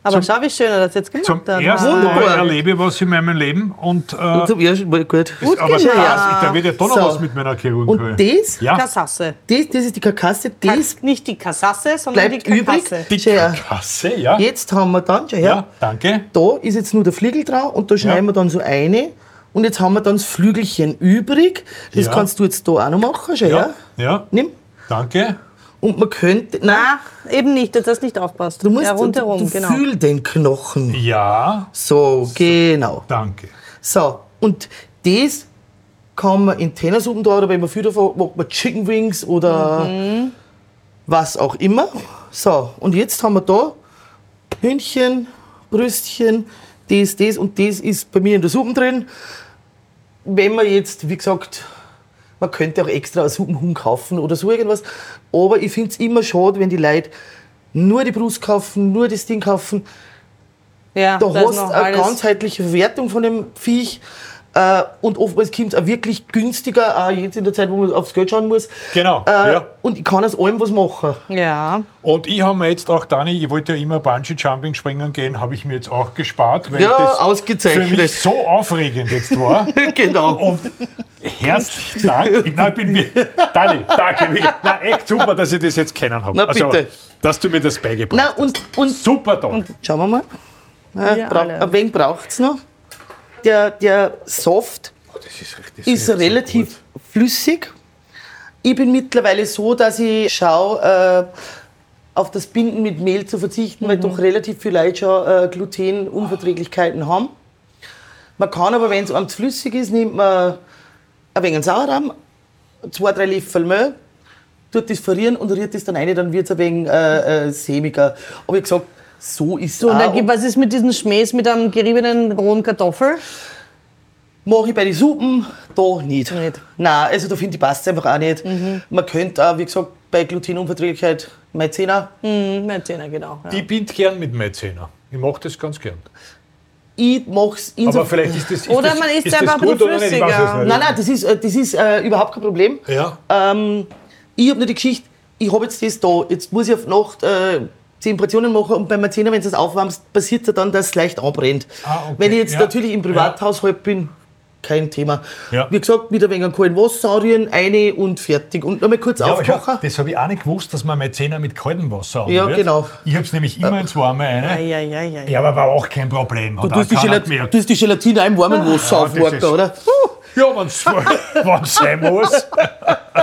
S1: Aber schau, wie schön er das jetzt gemacht
S3: zum
S1: hat.
S3: ersten
S2: Wunderbar.
S3: Mal erlebe ich was in meinem Leben und, äh,
S2: Zum ersten Mal gut.
S3: aber
S1: gemacht.
S3: das, da wird ja doch noch
S2: So.
S3: was mit meiner Chirurgie.
S2: Und das,
S3: ja,
S1: Kassasse.
S2: das, das ist die Karkasse, das
S1: Nicht die Kassasse, sondern
S2: bleibt
S1: die
S2: übrig.
S1: Karkasse.
S3: die
S2: Schau her.
S3: Kasse, ja,
S2: Jetzt haben wir dann, schau her,
S3: ja, danke.
S2: da ist jetzt nur der Flügel drauf und da schneiden wir dann so eine. Und jetzt haben wir dann das Flügelchen übrig. Das
S3: Ja.
S2: kannst du jetzt da auch noch machen. Schau
S3: Ja,
S2: her.
S3: ja,
S2: Nimm.
S3: danke.
S2: Und man könnte. Nein,
S1: eben nicht, dass das nicht aufpasst.
S2: du musst.
S1: ja, rundherum,
S2: du, du
S1: genau.
S2: fühl den Knochen.
S3: Ja,
S2: So, genau.
S3: danke.
S2: So, und das kann man in Tennersuppen da oder wenn man viel davon macht man Chicken Wings oder was auch immer. So, und jetzt haben wir da Hühnchen, Brüstchen, das, das und das ist bei mir in der Suppe drin. Wenn man jetzt, wie gesagt, man könnte auch extra einen Suppenhuhn kaufen oder so irgendwas, aber ich finde es immer schade, wenn die Leute nur die Brust kaufen, nur das Ding kaufen.
S1: Ja,
S2: Da hast du eine ganzheitliche Verwertung von dem Viech. Äh, und oftmals kommt es auch wirklich günstiger, auch jetzt in der Zeit, wo man aufs Geld schauen muss.
S3: Genau,
S2: Äh,
S3: ja.
S2: Und ich kann aus allem was machen.
S1: Ja,
S3: Und ich habe mir jetzt auch, Dani, ich wollte ja immer Bungee-Jumping springen gehen, habe ich mir jetzt auch gespart, weil
S2: Ja,
S3: das
S2: ausgezeichnet.
S3: für mich so aufregend jetzt war. [laughs]
S2: genau.
S3: Und herzlichen Dank. Ich, nein, bin, wir- Dani, danke. wirklich. Na, echt super, dass ich das jetzt kennen habe.
S2: Na, bitte.
S3: dass du mir das beigebracht
S2: Na, und, und
S3: hast. Super toll.
S2: schauen wir mal.
S1: Alle.
S2: ein wenig braucht es noch. Der, der Soft
S3: das ist, richtig- das
S2: ist
S3: so
S2: relativ
S3: gut.
S2: flüssig. Ich bin mittlerweile so, dass ich schaue, äh, auf das Binden mit Mehl zu verzichten, weil doch relativ viele Leute schon äh, Glutenunverträglichkeiten haben. Man kann aber, wenn es einem zu flüssig ist, nimmt man ein wenig Sauerrahm, zwei, drei Löffel Mehl, tut das verrieren und rührt das dann rein, dann wird es ein wenig äh, äh, sämiger. Aber wie gesagt, so ist es
S1: So, und
S2: auch.
S1: was ist mit diesen Schmähs mit einem geriebenen rohen Kartoffel?
S2: Mache ich bei den Suppen da nicht.
S1: Nicht.
S2: Nein, also da finde ich passt einfach auch nicht. Man könnte auch, wie gesagt, bei Glutenunverträglichkeit Maizena.
S1: Hm, mein Zehner, genau. Ja.
S3: Ich bin gern mit Mäzener. Ich mache das ganz gern.
S2: Ich mache es
S3: Aber
S2: insofern.
S3: vielleicht ist das. Ist
S1: Oder
S3: das,
S1: man isst
S3: ist
S1: einfach ein
S3: gut
S1: bisschen flüssiger.
S2: Nein, nein, das ist, äh, das ist äh, überhaupt kein Problem.
S3: Ja,
S2: Ähm, ich habe nur die Geschichte, ich habe jetzt das da, jetzt muss ich auf Nacht äh, 10 Portionen machen und beim Maizena, wenn du es aufwärmst, passiert es dann, dass es leicht anbrennt.
S3: Ah, okay.
S2: Wenn ich jetzt
S3: Ja.
S2: natürlich im Privathaushalt bin, kein Thema.
S3: Ja.
S2: Wie gesagt, ein wenig kalten Wasser anrühren, eine und fertig. Und nochmal kurz
S3: Ja,
S2: aufkochen.
S3: das habe ich auch nicht gewusst, dass man Mäzener mit kaltem Wasser
S2: Ja,
S3: anrührt.
S2: genau.
S3: Ich habe es nämlich immer ins Warme rein.
S1: Ei, ei, ei, ei.
S3: Ja, aber war auch kein Problem.
S2: Du tust, die Gelat du tust die Gelatine auch im warmen Wasser
S3: Ja, das
S2: aufwarten,
S3: ist-
S2: oder?
S3: Ja, wenn es [laughs] sein muss.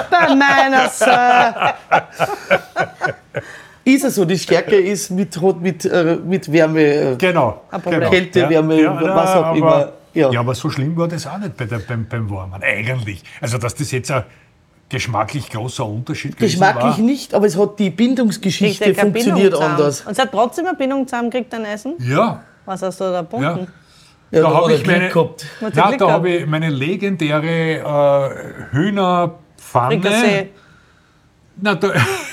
S1: Bei meiner Sache. [laughs]
S2: Ist es so, die Stärke ist mit, hat mit, äh, mit Wärme, äh,
S3: Genau. Genau.
S2: Kälte, Wärme, was auch
S3: aber,
S2: immer. Ja.
S3: Ja. aber so schlimm war das auch nicht bei der, beim, beim Warmen. Eigentlich. Also, dass das jetzt ein geschmacklich großer Unterschied gewesen
S2: Geschmacklich
S3: war.
S2: nicht, aber es hat die Bindungsgeschichte
S1: er
S2: funktioniert
S1: Bindung
S2: anders.
S1: Und es hat trotzdem eine Bindung zusammen gekriegt, dein Essen?
S3: Ja,
S1: Was hast du da
S3: ja.
S1: gebunden?
S2: Ja,
S3: Da
S2: da
S3: habe ich meine, na, da habe ich meine legendäre äh, Hühnerpfanne.
S1: Frikassee.
S3: Na, da, [laughs]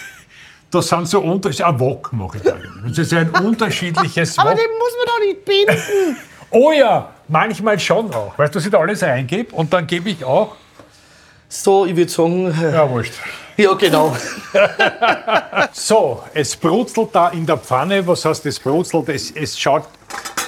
S3: Das sind so unterschiedliche. Ein Wok mache ich da. Das ist ein unterschiedliches
S1: Aber
S3: Wok.
S1: den muss man doch nicht binden. [laughs]
S3: Oh ja, manchmal schon auch. Weißt du, dass ich da alles eingebe und dann gebe ich auch.
S2: So, ich würde sagen, äh,
S3: Ja, wurscht.
S2: ja genau. [laughs]
S3: So, es brutzelt da in der Pfanne. Was heißt es brutzelt? Es, es schaut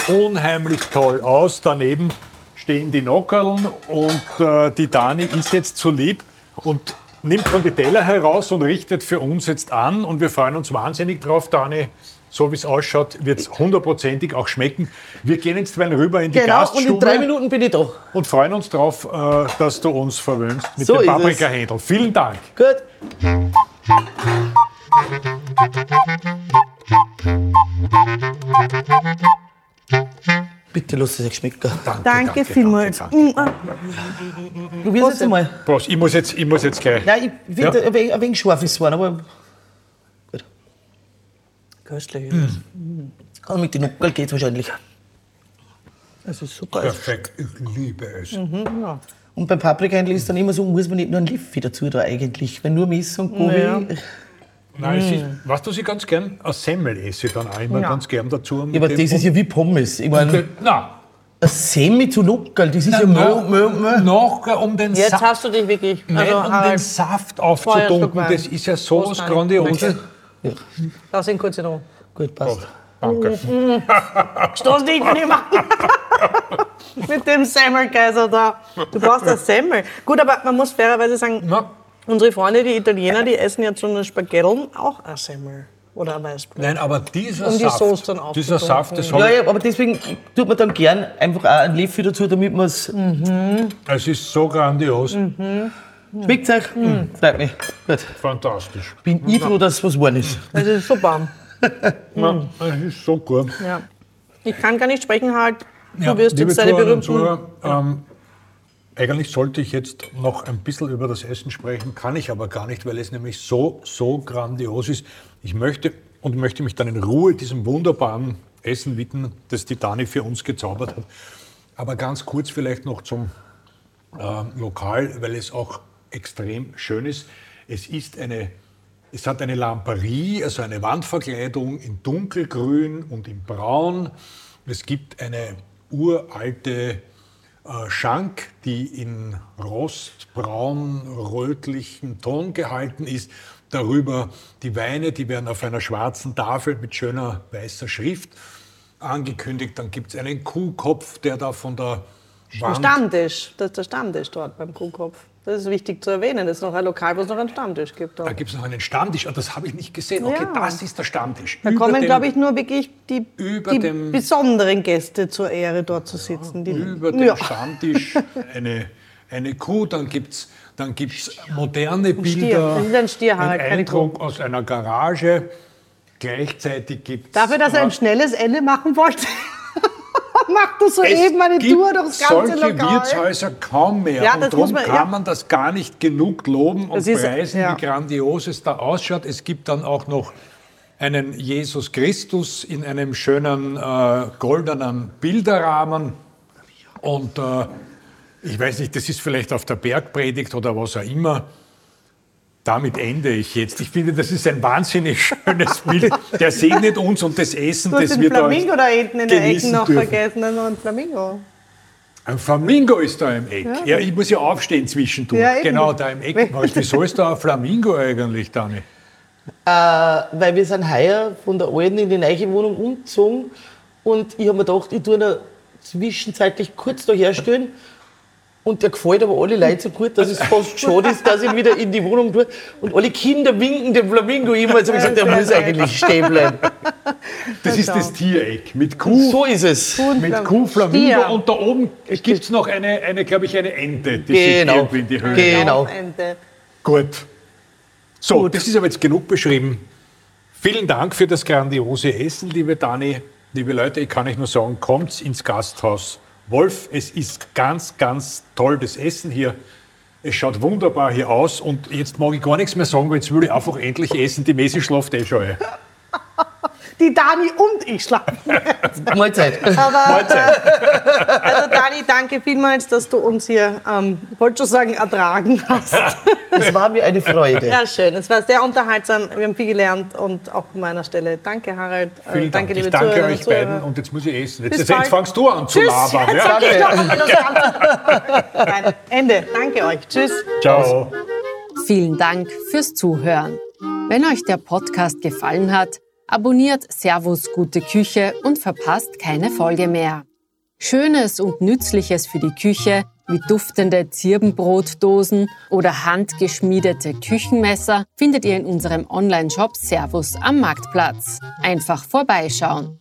S3: unheimlich toll aus. Daneben stehen die Nockerln und äh, die Dani ist jetzt zu lieb und nimmt von die Teller heraus und richtet für uns jetzt an. Und wir freuen uns wahnsinnig drauf, Dani. So wie es ausschaut, wird es hundertprozentig auch schmecken. Wir gehen jetzt mal rüber in die
S2: Genau, und
S3: Gaststube
S2: in drei Minuten bin ich da.
S3: und freuen uns drauf, äh, dass du uns verwöhnst mit
S2: So
S3: dem. Paprikahändel. Vielen Dank.
S2: Gut. Bitte lass es euch schmecken.
S1: Danke vielmals.
S3: danke.
S1: Mm, ah.
S2: Du wirst jetzt einmal.
S3: Prost, ich muss jetzt, ich muss jetzt gleich.
S2: Nein, ich finde,
S3: Ja.
S2: ein, wenig, ein wenig scharf ist es geworden, aber
S1: Köstlich.
S2: also mit den Nuckel geht es wahrscheinlich.
S1: Das ist super.
S3: Perfekt, ich liebe es.
S2: Und beim Paprikahändel ist dann immer so, muss man nicht nur ein Liffy dazu da eigentlich. Wenn nur Messer und Gummi.
S1: Ja.
S3: Nein, es ist, weißt du, was ich ganz gern? Eine Semmel esse ich dann auch immer
S1: Ja.
S3: ganz gern dazu.
S2: Ja, aber das ist ja wie Pommes. Ich meine,
S3: Nein,
S2: ein Semi zu Nuckel, das ist ja
S3: noch,
S2: Mö, Mö, Mö.
S3: noch um den
S1: Jetzt
S3: Saft,
S1: hast du dich wirklich.
S3: nein,
S1: Also,
S3: um den
S1: Harald,
S3: Saft aufzudunken.
S1: Wein.
S3: Das ist ja so
S1: Prost,
S3: was
S1: Dani.
S3: Grandioses.
S1: lass ihn kurz in Ruhe.
S2: Gut, passt.
S3: Danke. [laughs]
S1: Stoß dich nicht mehr. [laughs] Mit dem Semmelkaiser da. Du brauchst eine Semmel. Gut, aber man muss fairerweise sagen,
S3: Na,
S1: unsere Freunde, die Italiener, die essen ja zu einer Spaghetteln auch eine Semmel. Oder ein Weißbrot.
S3: nein, aber dieser
S1: Um die
S3: Saft,
S1: Soße dann
S3: dieser. Saft, das,
S2: Ja, ja, aber deswegen tut man dann gern einfach auch ein Liffy dazu, damit man es.
S1: Mhm.
S3: ich, es ist so grandios,
S2: Schmeckt euch? Freut mich. Gut.
S3: fantastisch.
S2: Bin ich froh, dass es was geworden ist.
S1: Das ist super. [laughs]
S3: Ja, es ist so gut.
S1: Ja. Ich kann gar nicht sprechen, halt. Du
S3: Ja,
S1: wirst jetzt deine berühmten.
S3: Zuhörer, ähm, eigentlich sollte ich jetzt noch ein bisschen über das Essen sprechen, kann ich aber gar nicht, weil es nämlich so, so grandios ist. Ich möchte und möchte mich dann in Ruhe diesem wunderbaren Essen widmen, das die Dani für uns gezaubert hat. Aber ganz kurz vielleicht noch zum äh, Lokal, weil es auch extrem schön ist. Es ist eine, es hat eine Lamperie, also eine Wandverkleidung in dunkelgrün und in braun. Es gibt eine uralte Schank, die in rostbraun-rötlichen Ton gehalten ist. Darüber die Weine, die werden auf einer schwarzen Tafel mit schöner weißer Schrift angekündigt. Dann gibt es einen Kuhkopf, der da von der Wand
S1: Stammtisch. Das ist der Stammtisch dort beim Kuhkopf. Das ist wichtig zu erwähnen. Das ist noch ein Lokal, wo es noch einen Stammtisch gibt.
S3: Da
S1: dort.
S3: gibt es noch einen Stammtisch. Ah, das habe ich nicht gesehen. Okay,
S1: Ja.
S3: das ist der Stammtisch.
S1: Da
S3: Über
S1: kommen, glaube ich, nur wirklich die, die besonderen Gäste zur Ehre, dort zu sitzen. Die,
S3: über dem
S1: ja.
S3: Stammtisch eine, eine Kuh, dann gibt es dann gibt's moderne. Bilder.
S1: Das ist ein Stier, Harald,
S3: Ein
S1: keine
S3: Eindruck aus einer Garage. Gleichzeitig gibt es.
S1: Dafür, dass er ein schnelles Ende machen wollte, [laughs] macht er soeben eine Tour durchs ganze
S3: solche
S1: Lokal.
S3: Wirtshäuser kaum mehr.
S1: Ja,
S3: und darum
S1: man-
S3: kann
S1: ja.
S3: man das gar nicht genug loben und
S1: ist-
S3: preisen,
S1: ja.
S3: wie grandios es da ausschaut. Es gibt dann auch noch einen Jesus Christus in einem schönen äh, goldenen Bilderrahmen. Und äh, ich weiß nicht, das ist vielleicht auf der Bergpredigt oder was auch immer. Damit ende ich jetzt. Ich finde, das ist ein wahnsinnig schönes [laughs] Bild. Der segnet uns und das Essen,
S1: Du hast
S3: das
S1: den
S3: wir da
S1: Flamingo da hinten in der Ecke noch
S3: dürfen.
S1: vergessen. Noch ein Flamingo.
S3: Ein Flamingo ist da im Eck. Ja, ich muss ja aufstehen zwischendurch.
S1: Ja,
S3: genau, da im Eck. [laughs] Wieso ist da ein Flamingo eigentlich, Dani?
S2: Äh, weil wir sind heuer von der alten in die neue Wohnung umgezogen und ich habe mir gedacht, ich tue ihn zwischenzeitlich kurz da herstellen und der gefällt aber alle Leute so gut, dass es fast schade ist, dass ich ihn wieder in die Wohnung tue und alle Kinder winken dem Flamingo immer, also habe ich gesagt, der muss eigentlich stehen bleiben.
S3: Das ist das Tiereck mit Kuh,
S2: So ist es.
S3: mit Kuh, Flamingo
S1: Stier.
S3: und da oben gibt es noch eine, eine glaube ich, eine Ente, die sich
S2: Genau.
S3: irgendwie in die Höhe.
S2: Genau.
S3: Gut. So, das ist aber jetzt genug beschrieben. Vielen Dank für das grandiose Essen, liebe Dani. Liebe Leute, ich kann euch nur sagen, kommt ins Gasthaus Wolf. Es ist ganz, ganz toll, das Essen hier. Es schaut wunderbar hier aus und jetzt mag ich gar nichts mehr sagen, weil jetzt will ich einfach endlich essen. Die Messi schlaft eh schon. ein.
S1: Die Dani und ich schlafen. [laughs]
S2: Mahlzeit.
S1: Aber,
S3: Mahlzeit.
S1: also Dani, danke vielmals, dass du uns hier, ähm, ich wollte schon sagen, ertragen hast.
S2: Es war mir eine Freude.
S1: Ja, schön. Es war sehr unterhaltsam. Wir haben viel gelernt und auch von meiner Stelle danke, Harald. Äh,
S3: Vielen Dank.
S1: danke, liebe
S3: ich danke
S1: Zuhörerinnen
S3: euch
S1: Zuhörer.
S3: beiden und jetzt muss ich essen. Jetzt,
S1: Bis
S3: jetzt,
S1: bald.
S3: fangst du an zu
S1: Tschüss.
S3: labern.
S1: Jetzt
S3: Ja?
S1: sag ich noch mal das Ganze. [laughs] Nein, Ende. Danke euch. Tschüss.
S3: Ciao.
S4: Vielen Dank fürs Zuhören. Wenn euch der Podcast gefallen hat, abonniert Servus Gute Küche und verpasst keine Folge mehr. Schönes und Nützliches für die Küche wie duftende Zirbenbrotdosen oder handgeschmiedete Küchenmesser findet ihr in unserem Online-Shop Servus am Marktplatz. Einfach vorbeischauen.